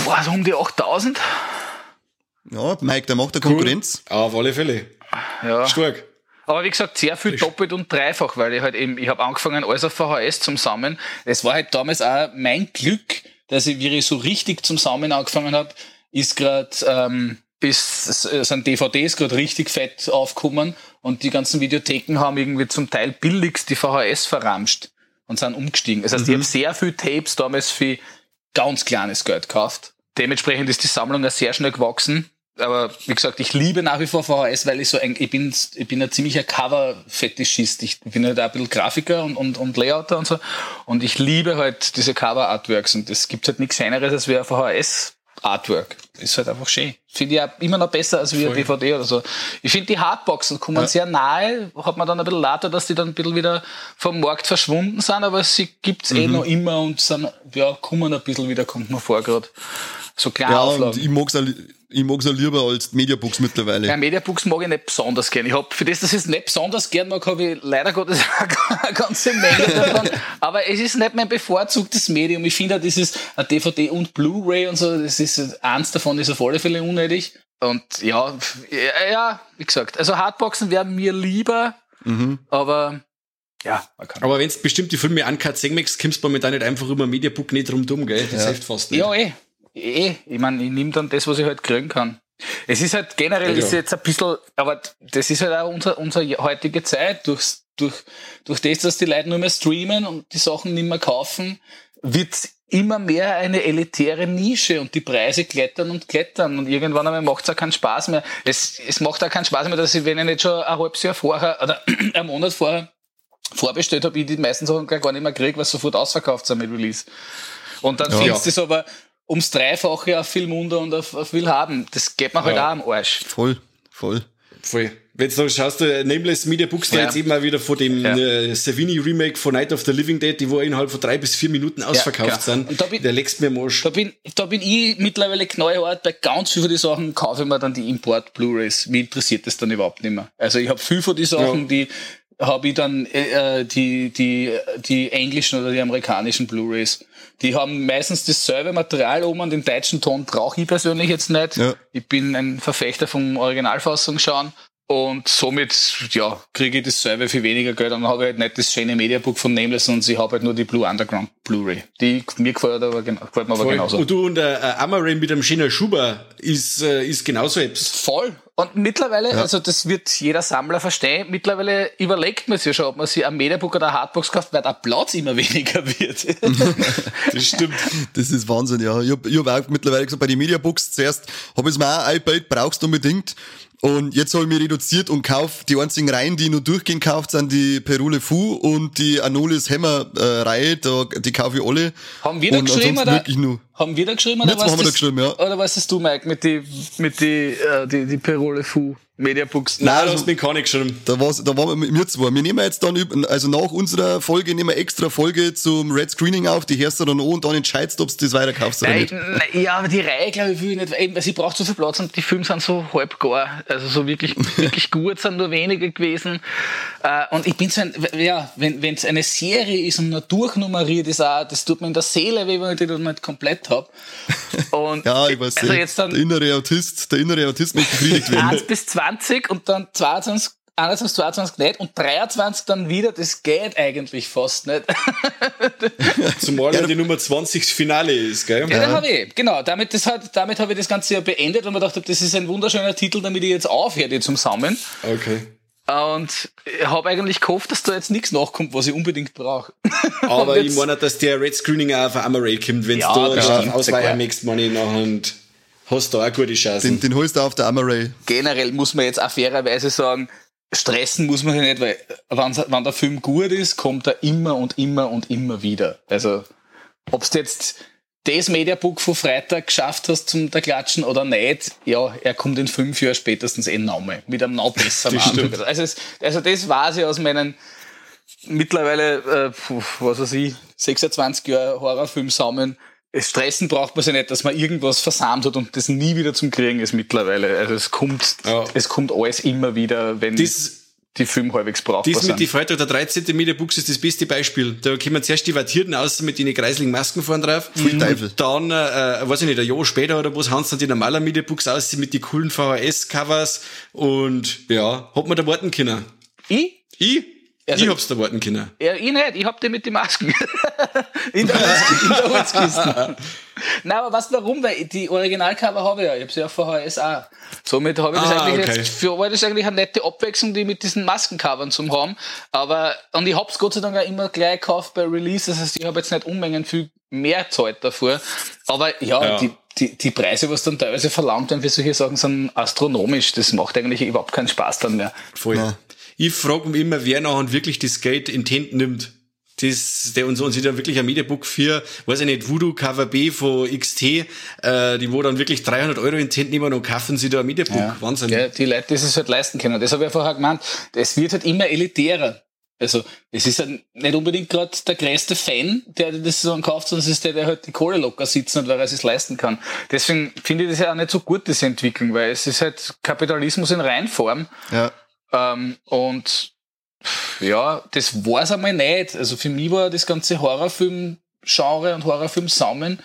Boah, so um die 8000. Ja, Mike, der macht der Konkurrenz. Cool. Auf alle Fälle. Ja. Stark. Aber wie gesagt, sehr viel doppelt und dreifach, weil ich halt eben, ich habe angefangen, alles auf VHS zum Sammeln. Es war halt damals auch mein Glück, dass ich, wie ich so richtig zum Sammeln angefangen habe, ist gerade ähm, ist, sind DVDs gerade richtig fett aufgekommen und die ganzen Videotheken haben irgendwie zum Teil billigst die VHS verramscht und sind umgestiegen. Das heißt, mhm. ich habe sehr viel Tapes damals für ganz kleines Geld gekauft. Dementsprechend ist die Sammlung ja sehr schnell gewachsen. Aber wie gesagt, ich liebe nach wie vor VHS, weil ich so ein, ich bin, ich bin ein ziemlicher Cover-Fetischist. Ich bin halt auch ein bisschen Grafiker und, und, und Layouter und so. Und ich liebe halt diese Cover-Artworks. Und es gibt halt nichts Scheineres, als wäre VHS Artwork. Ist halt einfach schön. Finde ich auch immer noch besser als wie ein DVD oder so. Ich finde die Hardboxen kommen ja. sehr nahe, hat man dann ein bisschen lauter, dass die dann ein bisschen wieder vom Markt verschwunden sind, aber sie gibt's eh mhm. eh noch immer und sind, ja, kommen ein bisschen wieder, kommt mir vor gerade. So kleine ja, Auflagen. Und ich mag's ich mag's auch lieber als Mediabooks mittlerweile. Ja, Mediabooks mag ich nicht besonders gern. Ich hab, für das, dass ich es nicht besonders gern mag, habe ich leider Gottes eine ganze Menge davon. Aber es ist nicht mein bevorzugtes Medium. Ich finde, das ist ein DVD und Blu-ray und so, das ist, eins davon ist auf alle Fälle unnötig. Und ja, ja, wie gesagt, also Hardboxen wären mir lieber, mhm. aber ja, man kann. Aber wenn du bestimmte Filme uncut sehen möchtest, kommst du momentan nicht einfach über Mediabook nicht drum dumm, gell? Das ja. hilft fast nicht. Ja, eh eh, ich meine, ich nehme dann das, was ich halt kriegen kann. Es ist halt generell ja. ist jetzt ein bisschen, aber das ist halt auch unser, unsere heutige Zeit. Durch, durch, durch das, dass die Leute nur mehr streamen und die Sachen nicht mehr kaufen, wird immer mehr eine elitäre Nische und die Preise klettern und klettern und irgendwann einmal macht es auch keinen Spaß mehr. Es, es macht auch keinen Spaß mehr, dass ich, wenn ich nicht schon ein halbes Jahr vorher oder einen Monat vorher vorbestellt habe, ich die meisten Sachen gar nicht mehr kriege, weil sofort ausverkauft sind mit Release. Und dann ja. findest du es aber ums Dreifache auf viel Munde und auf, auf viel haben. Das geht man halt ja. auch am Arsch. Voll, voll. Voll. Wenn du schaust, du Nameless Media Books, der ja. jetzt eben mal wieder von dem ja. äh, Savini Remake von Night of the Living Dead, die wo innerhalb von drei bis vier Minuten ausverkauft ja, sind, und da bin, der legst mir Marsch. Da bin, da bin ich mittlerweile knallhart bei ganz vielen von den Sachen, kaufe ich mir dann die Import Blu-Rays. Mir interessiert das dann überhaupt nicht mehr. Also ich habe viel von den Sachen, die habe ich dann äh, äh, die, die, die englischen oder die amerikanischen Blu-Rays. Die haben meistens dasselbe Material oben und den deutschen Ton brauche ich persönlich jetzt nicht. Ja. Ich bin ein Verfechter vom Originalfassung schauen. Und somit, ja, kriege ich dasselbe für weniger Geld. Und dann habe ich halt nicht das schöne Mediabook von Nameless, sondern ich habe halt nur die Blue Underground Blu-ray. Die mir gefällt, aber, gefällt mir aber Voll. genauso. Und du und äh, Amarin mit dem schönen Schuber ist, äh, ist genauso etwas. Voll. Und mittlerweile, ja. also das wird jeder Sammler verstehen, mittlerweile überlegt man sich ja schon, ob man sich ein Mediabook oder ein Hardbox kauft, weil der Platz immer weniger wird. das stimmt. Das ist Wahnsinn, ja. Ich habe hab auch mittlerweile gesagt, bei den Mediabooks zuerst habe ich mir auch ein iPad brauchst du unbedingt. Und jetzt habe ich mich reduziert und kaufe die einzigen Reihen, die ich nur durchgehend kauft, sind die Perule Fu und die Anolis Hammer äh, Reihe, da, die kaufe ich alle. Haben wir da und geschrieben oder? Wirklich nur. Haben wir da geschrieben oder was? Haben wir da geschrieben, ja. Oder was hast du, Mike, mit die, mit die, äh, die, die Perole Fu? Mediabooks. Nein, Nein du hast mich gar nicht geschrieben. Da, war's, da waren wir zwei. Wir nehmen jetzt dann, also nach unserer Folge, nehmen wir extra Folge zum Red Screening auf, die hörst du dann an und dann entscheidest du, ob du das weiterkaufst oder nicht. Ja, aber die Reihe, glaube ich, will ich nicht, eben, weil sie braucht so viel Platz und die Filme sind so halb gar. Also so wirklich, wirklich gut sind nur wenige gewesen. Äh, und ich bin so ein, ja, wenn es eine Serie ist und nur durchnummeriert ist, auch, das tut mir in der Seele weh, wenn ich die dann nicht komplett habe. ja, ich weiß also jetzt dann, der innere Autist, der innere Autist möchte befriedigt werden. 1 bis 20 und dann 22 21, 22 nicht und 23 dann wieder, das geht eigentlich fast nicht. Zumal ja die Nummer 20 das Finale ist, gell? Ja, ja. habe ich, genau. Damit, das hat, damit habe ich das Ganze ja beendet und mir gedacht, das ist ein wunderschöner Titel, damit ich jetzt aufhöre zum Sammeln. Okay. Und ich habe eigentlich gehofft, dass da jetzt nichts nachkommt, was ich unbedingt brauche. Aber ich meine, dass der Red Screening auch auf Amaray kommt, wenn ja, du da Ausweicher möchtest, meine ich, und hast du auch gute Chancen. Den, den holst du auf der Amaray. Generell muss man jetzt auch fairerweise sagen, stressen muss man ja nicht, weil wenn, der Film gut ist, kommt er immer und immer und immer wieder. Also, ob du jetzt das Mediabook von Freitag geschafft hast zum da klatschen oder nicht, ja, er kommt in fünf Jahren spätestens eh nochmal. Mit einem noch besseren Anzug. Also, also das weiß ich aus meinen mittlerweile, äh, was weiß ich, 26 Jahre Horrorfilm sammeln. Stressen braucht man sich nicht, dass man irgendwas versammelt hat und das nie wieder zum Kriegen ist mittlerweile. Also es kommt, ja. es kommt alles immer wieder, wenn das, die Filme halbwegs brauchbar Das mit die Freitag der 13. Mediabooks ist das beste Beispiel. Da kommen zuerst die Wattierten aus mit den kreislichen Masken vorne drauf. Mhm. Teufel. Dann, äh, weiß ich nicht, ein Jahr später oder was, haben sie dann die normalen Mediabooks aus mit die coolen VHS-Covers und ja, hat man da warten können. Ich? Ich? Also, ich hab's da warten können. Ja, ich nicht. Ich hab den mit den Masken. in der, Holzkiste. Nein, aber was warum? Weil die Originalcover habe ich ja. Ich habe sie ja VHS auch. Somit habe ich das ah, eigentlich okay. jetzt, für, war das eigentlich eine nette Abwechslung, die mit diesen Maskencovern zum haben. Aber, und ich hab's Gott sei Dank auch immer gleich gekauft bei Release. Das heißt, ich habe jetzt nicht Unmengen viel mehr Zeit davor. Aber ja, ja. Die, die, die Preise, was dann teilweise verlangt werden für solche Sachen, sind astronomisch. Das macht eigentlich überhaupt keinen Spaß dann mehr. Voll. Ja ich frage mich immer, wer nachher wirklich das Geld in die Hand nimmt. Das, der uns, uns da wirklich ein Mediabook für, weiß ich nicht, Voodoo Cover B von XT, äh, die wo dann wirklich 300 Euro in die Hand nehmen und kaufen sie da ein Mediabook. Ja. Wahnsinn. Ja, die Leute, die es halt leisten können. Das habe ich ja vorher gemeint. Es wird halt immer elitärer. Also, es ist halt nicht unbedingt gerade der größte Fan, der das so kauft, sondern es ist der, der halt die Kohle locker sitzt und weil er es sich leisten kann. Deswegen finde ich das ja auch nicht so gut, diese Entwicklung, weil es ist halt Kapitalismus in Reinform. Ja. Ähm, und ja, das war's einmal nicht. Also für mich war das ganze Horrorfilm-Genre und Horrorfilm-Sammeln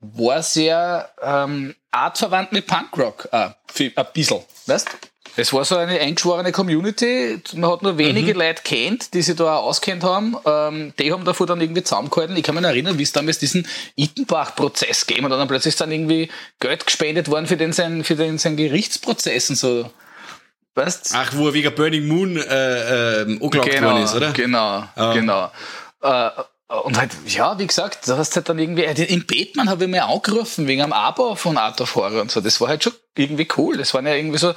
war sehr ähm, artverwandt mit Punkrock. Äh, ein bisschen, weißt es war so eine eingeschworene Community, man hat nur wenige mhm. Leute kennt, die sich da auch auskennt haben. Ähm, die haben davor dann irgendwie zusammengehalten. Ich kann mich erinnern, wie es damals diesen Ittenbach-Prozess gegeben und dann plötzlich ist dann irgendwie Geld gespendet worden für den sein, für den sein Gerichtsprozess und so. Weißt? Ach, wo er wegen Burning Moon äh, äh, angeklagt genau, worden ist, oder? Genau, ah. genau. Äh, und halt, ja, wie gesagt, da hast halt dann irgendwie, äh, im Batman habe ich mir angerufen wegen einem Abo von Art of Horror und so. Das war halt schon irgendwie cool. Das waren ja irgendwie so,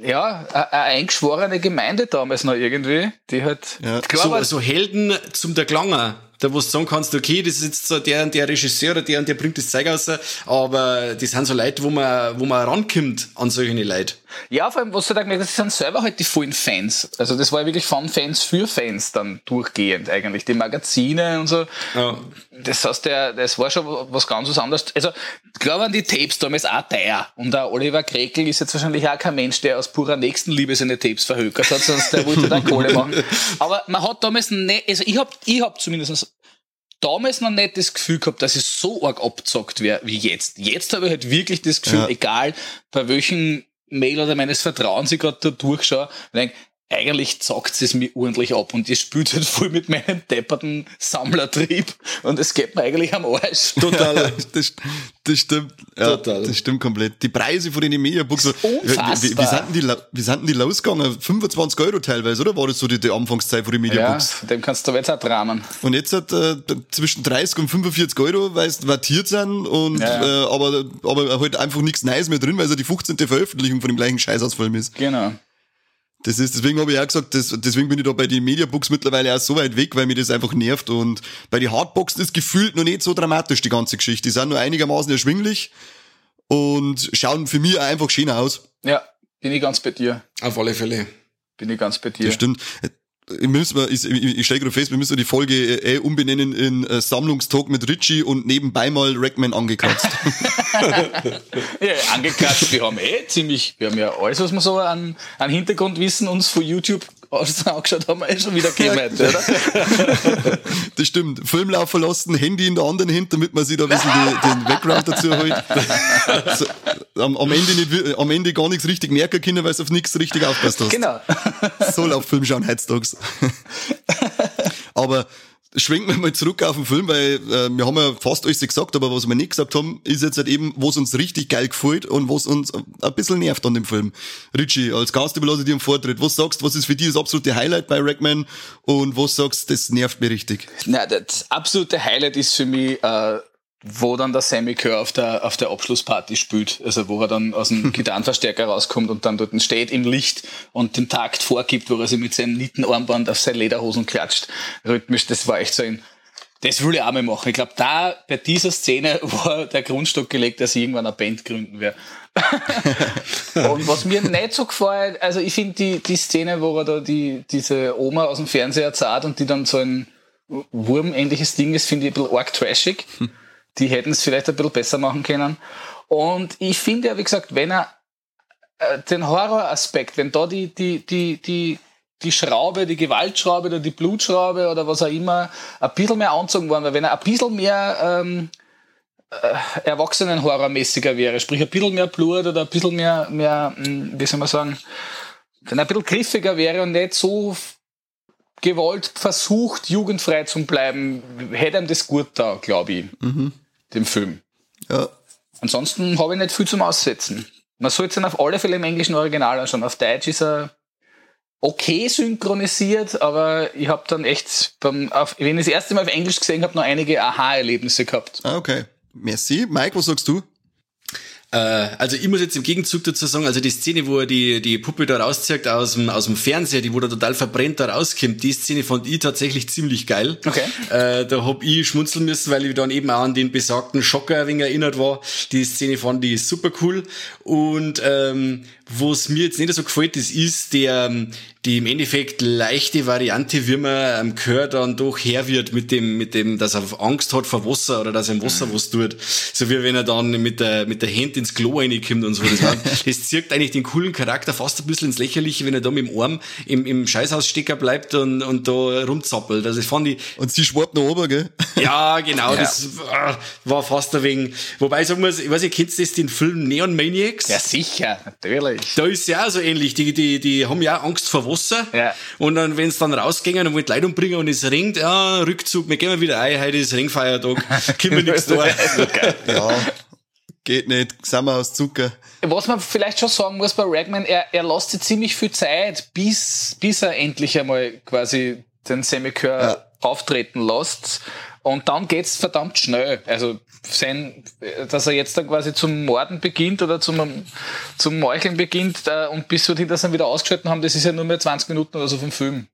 ja, eine eingeschworene Gemeinde damals noch irgendwie, die halt, ja. klar, so, so Helden zum der Klanger da wo du sagen kannst, okay, das ist jetzt so der und der Regisseur oder der und der bringt das Zeug aus, aber das sind so Leute, wo man, wo man rankommt an solche Leute. Ja, vor allem, was du da gemerkt hast, das sind selber halt die vollen Fans. Also das war ja wirklich von Fans für Fans dann durchgehend eigentlich. Die Magazine und so. Ja. Das heißt, der, das war schon was ganz was anderes. Also, klar waren die Tapes damals auch teuer. Und der Oliver Krekel ist jetzt wahrscheinlich auch kein Mensch, der aus purer Nächstenliebe seine Tapes verhökert hat, sonst der wollte dann Kohle machen. Aber man hat damals nicht, also ich hab, ich hab zumindest damals noch nicht das Gefühl gehabt, dass es so arg abzockt wäre wie jetzt. Jetzt habe ich halt wirklich das Gefühl, ja. egal bei welchen Mail oder meines Vertrauens ich gerade da durchschaue, denke, eigentlich zockt es mir ordentlich ab und ihr spielt halt voll mit meinem depperten Sammlertrieb und es geht mir eigentlich am Arsch. Total. das, das stimmt. Ja, Total. Das stimmt komplett. Die Preise von den Mediabooks. Wie, wie, sind die, wie sind die losgegangen? 25 Euro teilweise, oder? War das so die, die Anfangszeit von den Mediabooks? Ja, dem kannst du jetzt auch dramen. Und jetzt hat äh, zwischen 30 und 45 Euro, weil es wartiert sind und ja. Äh, aber, aber halt einfach nichts Neues mehr drin, weil es ja die 15. Veröffentlichung von dem gleichen Scheißausfilm ist. Genau. Das ist, deswegen habe ich auch gesagt, das, deswegen bin ich da bei den Mediabooks mittlerweile auch so weit weg, weil mir das einfach nervt. Und bei den Hardboxen ist gefühlt noch nicht so dramatisch, die ganze Geschichte. Die sind nur einigermaßen erschwinglich und schauen für mich auch einfach schön aus. Ja, bin ich ganz bei dir. Auf alle Fälle. Bin ich ganz bei dir. Das stimmt müssen wir, ich, ich stelle gerade fest, wir müssen die Folge äh, umbenennen in äh, Sammlungstalk mit Richie und nebenbei mal Rackman angekratzt. ja, angekratzt, wir haben eh ziemlich, wir haben ja alles, was wir so an, an Hintergrundwissen uns von YouTube angeschaut haben, wir eh schon wieder gemäht, oder? das stimmt. Filmlauf verlassen, Handy in der anderen Hand, damit man sich da ein bisschen die, den Background dazu holt. So, am, am, Ende nicht, am Ende gar nichts richtig merken können, weil du auf nichts richtig aufpasst hast. Genau. Soll auf Film schauen heutzutage. Aber schwenken wir mal zurück auf den Film, weil äh, wir haben ja fast alles gesagt, aber was wir nicht gesagt haben, ist jetzt halt eben, was uns richtig geil gefällt und was uns ein bisschen nervt an dem Film. Richie, als Gast überlasse ich dir einen Vortritt. Was sagst du, was ist für dich das absolute Highlight bei Rackman und was sagst du, das nervt mir richtig? Na, das absolute Highlight ist für mich äh, wo dann der Sammy Kerr auf der, auf der Abschlussparty spielt. Also wo er dann aus dem Gitarrenverstärker rauskommt und dann dort steht im Licht und den Takt vorgibt, wo er sich mit seinem Nittenarmband auf seine Lederhosen klatscht. Rhythmisch, das war echt so ein, das will ich auch mal machen. Ich glaube, da, bei dieser Szene war der Grundstock gelegt, dass ich irgendwann eine Band gründen werde. und was mir nicht so gefällt, also ich finde die, die Szene, wo er da die, diese Oma aus dem Fernseher zahlt und die dann so ein Wurm-ähnliches Ding ist, finde ich ein bisschen arg trashig. Die hätten es vielleicht ein bisschen besser machen können. Und ich finde ja, wie gesagt, wenn er äh, den Horroraspekt, wenn da die, die, die, die, die Schraube, die Gewaltschraube oder die Blutschraube oder was auch immer ein bisschen mehr anzogen worden wäre, wenn er ein bisschen mehr ähm, äh, Erwachsenen-Horrormäßiger wäre, sprich ein bisschen mehr Blut oder ein bisschen mehr, mehr, hm, wie soll man sagen, wenn er ein bisschen griffiger wäre und nicht so gewollt versucht, jugendfrei zu bleiben, hätte ihm das gut da, glaube ich. Mhm dem Film. Ja. Ansonsten habe ich nicht viel zum Aussetzen. Man sollte ihn auf alle Fälle im englischen Original anschauen. Auf Deutsch ist er okay synchronisiert, aber ich habe dann echt, beim, auf, wenn ich das erste Mal auf Englisch gesehen habe, noch einige Aha-Erlebnisse gehabt. Ah, okay. Merci. Mike, was sagst du? Äh, also ich muss jetzt im Gegenzug dazu sagen, also die Szene, wo er die, die Puppe da rauszieht aus dem, aus dem Fernseher, die wo da total verbrennt da rauskommt, die Szene fand ich tatsächlich ziemlich geil. Okay. Äh, da hab ich schmunzeln müssen, weil ich dann eben auch an den besagten Schocker ein wenig erinnert war. Die Szene fand ich super cool. Und ähm, was mir jetzt nicht so gefällt, das ist der, die im Endeffekt leichte Variante, wie man am Chör dann doch her wird mit dem, mit dem, dass er Angst hat vor Wasser oder dass er im Wasser mhm. was tut. So wie wenn er dann mit der, mit der Hand ins Klo reinkommt und so. Das, war, das zirkt eigentlich den coolen Charakter fast ein bisschen ins Lächerliche, wenn er da mit dem Arm im, im Scheißhausstecker bleibt und, und da rumzappelt. Also das fand ich. Und sie schwappt nach oben, gell? Ja, genau, ja. das war, war fast ein wenig, wobei ich sagen muss, ich weiß nicht, kennst du das den Film Neon Maniacs? Ja, sicher, natürlich. Da ist ja auch so ähnlich. Die, die, die haben ja auch Angst vor Wasser. Ja. Und dann, wenn es dann rausgehen und wollen Leute umbringen und es ringt, ja, Rückzug, wir gehen wieder ein, heute ist Ringfeiertag, können wir nichts tun. ja. Geht nicht, sind wir aus Zucker. Was man vielleicht schon sagen muss bei Ragman, er, er lässt sich ziemlich viel Zeit, bis, bis er endlich einmal quasi den Semikör ja. auftreten lässt. Und dann geht's verdammt schnell. Also sein, dass er jetzt dann quasi zum Morden beginnt oder zum, zum Meucheln beginnt äh, und bis dorthin, dass sie ihn wieder ausgeschalten haben, das ist ja nur mehr 20 Minuten oder so vom Film.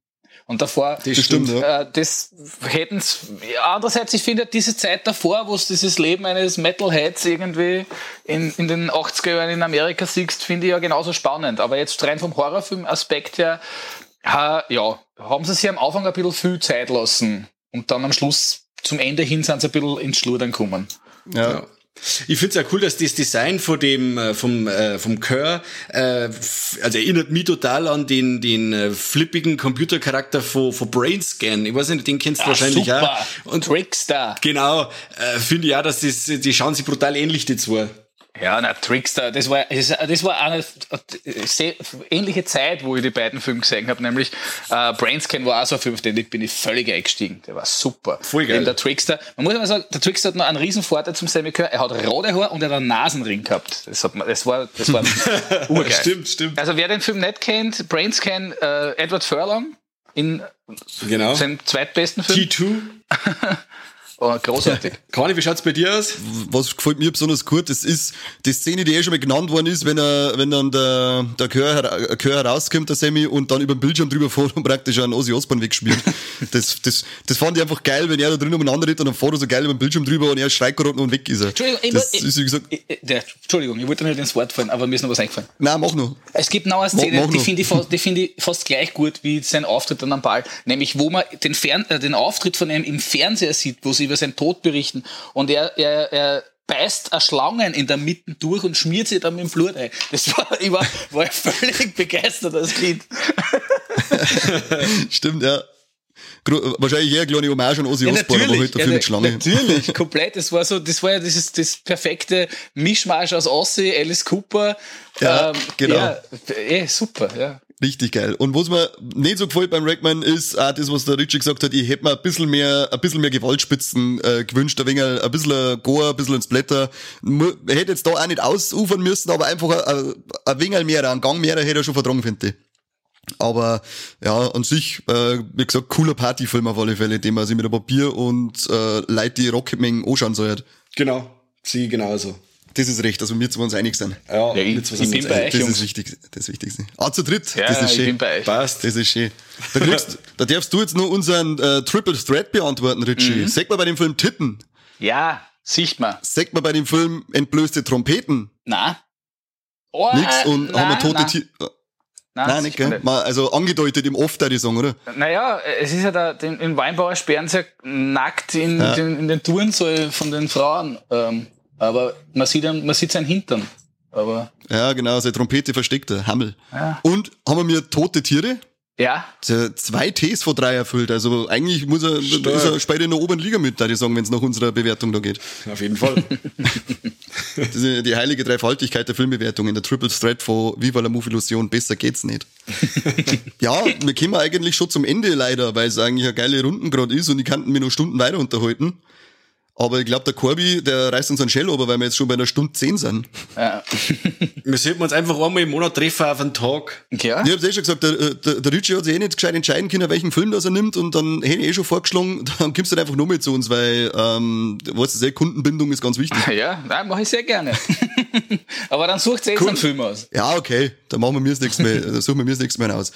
Und davor, das stimmt, ja. äh, das hätten's, ja, andererseits, ich finde diese Zeit davor, wo es dieses Leben eines Metalheads irgendwie in, in den 80er Jahren in Amerika siehst, finde ich ja genauso spannend. Aber jetzt rein vom Horrorfilm-Aspekt her, ja, ja, haben sie sich am Anfang ein bisschen viel Zeit lassen und dann am Schluss zum Ende hin sind sie ein bisschen ins Schludern gekommen. Ja. ja. Ich finde es ja cool, dass das Design von dem äh, vom äh, vom Kerr äh, also erinnert mich total an den den äh, flippigen Computercharakter von von Brainscan. Ich weiß nicht, den kennst du ah, wahrscheinlich super. auch. Und Trickster. Genau, äh, finde ich auch, dass das die schauen sich brutal ähnlich die zwei. Ja, na, Trickster, das war, das war eine sehr ähnliche Zeit, wo ich die beiden Filme gesehen habe, nämlich äh, Brainscan war auch so ein Film, auf den bin ich völlig eingestiegen. Der war super. Voll geil. Eben der Trickster, man muss aber sagen, der Trickster hat noch einen riesen Vorteil zum Sammy Kerr, er hat rote Haar und er hat einen Nasenring gehabt. Das, hat man, das war, das war urgeil. Stimmt, stimmt. Also wer den Film nicht kennt, Brainscan, äh, Edward Furlong in Genau. seinem zweitbesten Film. T2. Oh, großartig. Conny, wie schaut's bei dir aus? was gefällt mir besonders gut, das ist die Szene, die eh schon mal genannt worden ist, wenn er, wenn dann der, der Chör, her- Chör herauskommt, der Sammy, und dann über den Bildschirm drüber fährt und praktisch einen Ozzy Osbourne wegspielt. das, das, das fand ich einfach geil, wenn er da drin umeinander redet und dann fährt er so geil über den Bildschirm drüber und er schreit gerade und weg ist er. Entschuldigung, ich, das ich, ist, wie gesagt, ich, ich, der, Entschuldigung, ich wollte nicht ins Wort fallen, aber mir ist noch was eingefallen. nein, mach noch. Es gibt noch eine Szene, mach die noch. finde ich, fast- die finde ich fast gleich gut wie sein Auftritt an am Ball. Nämlich, wo man den, Fern äh, den Auftritt von ihm im Fernseher sieht, wo sie über seinen Tod berichten. Und er, er, er beißt eine Schlangen in der Mitte durch und schmiert sie dann mit dem Blut ein. Das war, ich war, war völlig begeistert als Kind. Stimmt, ja. Wahrscheinlich eher eine kleine Hommage an Ozzy Osbourne, aber halt dafür ja, mit Schlange. Natürlich, komplett. Das war so, das war ja dieses, das perfekte Mischmasch aus Ossi, Alice Cooper. Ja, genau. Ja, eh, super, ja. Richtig geil. Und was mir nicht so gefällt beim Rackman ist auch das, was der Richie gesagt hat, ich hätte mir ein bisschen mehr, ein bisschen mehr Gewaltspitzen äh, gewünscht, ein wenig, ein bisschen Gore, ein bisschen ein Splatter. Mu- Hätte jetzt da auch nicht ausufern müssen, aber einfach ein, ein wenig mehr, ein Gang mehr hätte er schon vertragen, finde ich. Aber ja, an sich, äh, wie gesagt, cooler Partyfilm auf alle Fälle, den man sich mit einem Papier und äh, Leute, die Rocketmengen anschauen soll. Genau. Sie genauso. Das ist recht, also wir zwei uns einig sind. Ja, Ja, ich- ich bin bei euch, Das ist wichtig, das Wichtigste. Ah, zu dritt, Ja, das ist ich schön. bin bei euch. Passt. Das ist schön. Da, kriegst, da darfst du jetzt nur unseren äh, Triple Threat beantworten, Richie. Mhm. Sag mal bei dem Film Titten. Ja, sicht mal. Sag mal bei dem Film Entblößte Trompeten. Na? Oh, Nix. Und na, haben wir tote Tiere. na, Nein, nicht, sicht mal gell? Mal, also angedeutet im Off, da die sagen, oder? Naja, es ist ja da, den, in Weinbauer sperren sie ja nackt in, Ja. den, in den Turnsaal von den Frauen. Ähm, aber man sieht, dann, man sieht seinen Hintern. Aber Ja, genau, seine Trompete versteckt, der Hammel. Ja. Und haben wir mir tote Tiere? ja, Der zwei Ts von drei erfüllt. Also eigentlich muss er, ist er später in der oberen Liga mit, da ich sagen, wenn es nach unserer Bewertung da geht. Auf jeden Fall. Das ist ja die heilige Dreifaltigkeit der Filmbewertung in der Triple Threat von Viva la Movie Illusion. Besser geht's nicht. ja, wir kommen eigentlich schon zum Ende leider, weil es eigentlich eine geile Runden gerade ist und ich kann mir noch Stunden weiter unterhalten. Aber ich glaube, der Corby, der reißt uns einen Shell aber weil wir jetzt schon bei einer Stunde zehn sind. ja. Wir sollten uns einfach einmal im Monat treffen auf einen Tag. ja. Ich hab's eh schon gesagt, der, der, der Richie hat sich eh nicht gescheit entscheiden können, welchen Film das er nimmt und dann hätte ich eh schon vorgeschlagen, dann kommst du halt einfach nur mit zu uns, weil, ähm, du weißt du eh, Kundenbindung ist ganz wichtig. Ja, nein, mache ich sehr gerne. Aber dann sucht sie jetzt einen Film aus. Ja, okay, dann machen wir mir das nächste Mal, dann suchen wir mir das nächste Mal aus.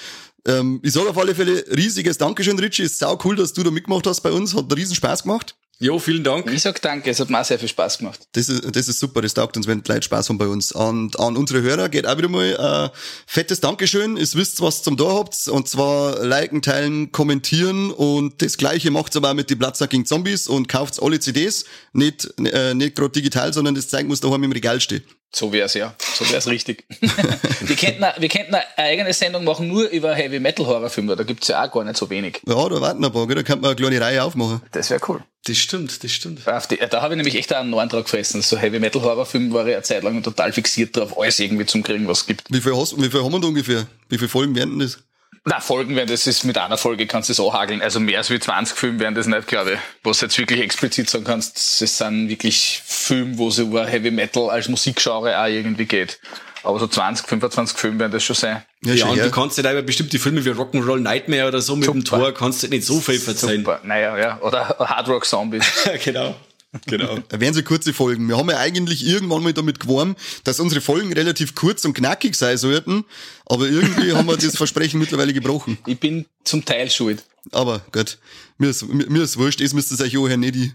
Ähm, ich sage auf alle Fälle riesiges Dankeschön, Richie. Ist sau cool, dass du da mitgemacht hast bei uns. Hat einen riesen Spaß gemacht. Jo, vielen Dank. Ich sag danke, es hat mir auch sehr viel Spaß gemacht. Das ist, das ist super, das taugt uns, wenn die Leute Spaß haben bei uns. Und an unsere Hörer geht auch wieder mal äh, fettes Dankeschön. Ihr wisst, was zum da habt. Und zwar liken, teilen, kommentieren. Und das gleiche macht's aber auch mit die Platzer gegen Zombies und kauft alle CDs. Nicht, äh, nicht gerade digital, sondern das zeigen muss daheim im Regal stehen. So wär's ja. So wär's richtig. wir, könnten, wir könnten eine eigene Sendung machen, nur über Heavy Metal Horrorfilme. Da gibt's ja auch gar nicht so wenig. Ja, da warten ein paar, gell? da kann man eine kleine Reihe aufmachen. Das wäre cool. Das stimmt, das stimmt. Die, da habe ich nämlich echt einen neuen Drauf gefressen. So Heavy Metal Horrorfilm war ich eine Zeit lang total fixiert drauf, alles irgendwie zum Kriegen, was es gibt. Wie viel, hast, wie viel haben wir da ungefähr? Wie viele Folgen werden denn das? Na, Folgen werden, das ist mit einer Folge kannst du es auch hageln. Also mehr als wie 20 Filme werden das nicht, glaube ich. Was du jetzt wirklich explizit sagen kannst, es sind wirklich Filme, wo es über Heavy Metal als Musikgenre auch irgendwie geht. Aber so 20, 25 Filme werden das schon sein. Ja, schon, und ja. du kannst dir da über bestimmte Filme wie Rock'n'Roll Nightmare oder so mit dem Super. Tor kannst du nicht so viel verzeihen. Super. Naja, ja. Oder Hard Rock Zombies. genau. Genau. Da wären so kurze Folgen. Wir haben ja eigentlich irgendwann mal damit geworben, dass unsere Folgen relativ kurz und knackig sein sollten. Aber irgendwie haben wir das Versprechen mittlerweile gebrochen. Ich bin zum Teil schuld. Aber gut, mir ist, mir, mir ist wurscht, es müsste euch auch nicht ich.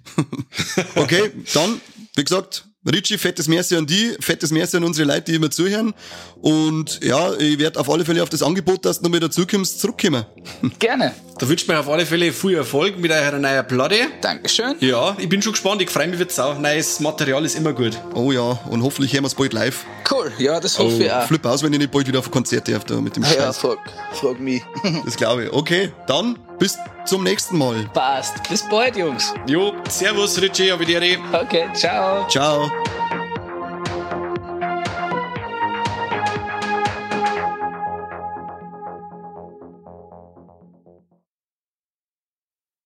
okay, dann, wie gesagt, Richie, fettes Merci an die, fettes Merci an unsere Leute, die immer zuhören. Und ja, ich werde auf alle Fälle auf das Angebot, dass du noch mal dazukommst, zurückkommen. Gerne. Da wünsche ich mir auf alle Fälle viel Erfolg mit eurer neuen Platte. Dankeschön. Ja, ich bin schon gespannt, ich freue mich wird's auch. Neues Material ist immer gut. Oh ja, und hoffentlich hören wir es bald live. Cool. Ja, das hoffe ich auch. Flip aus, wenn ich nicht bald wieder auf ein Konzert darf, da mit dem Ja, Scheiß. frag, frag mich. Das glaube ich. Okay, dann bis zum nächsten Mal. Passt. Bis bald, Jungs. Jo, servus Richie, auf Wiedersehen. Okay, ciao. Ciao.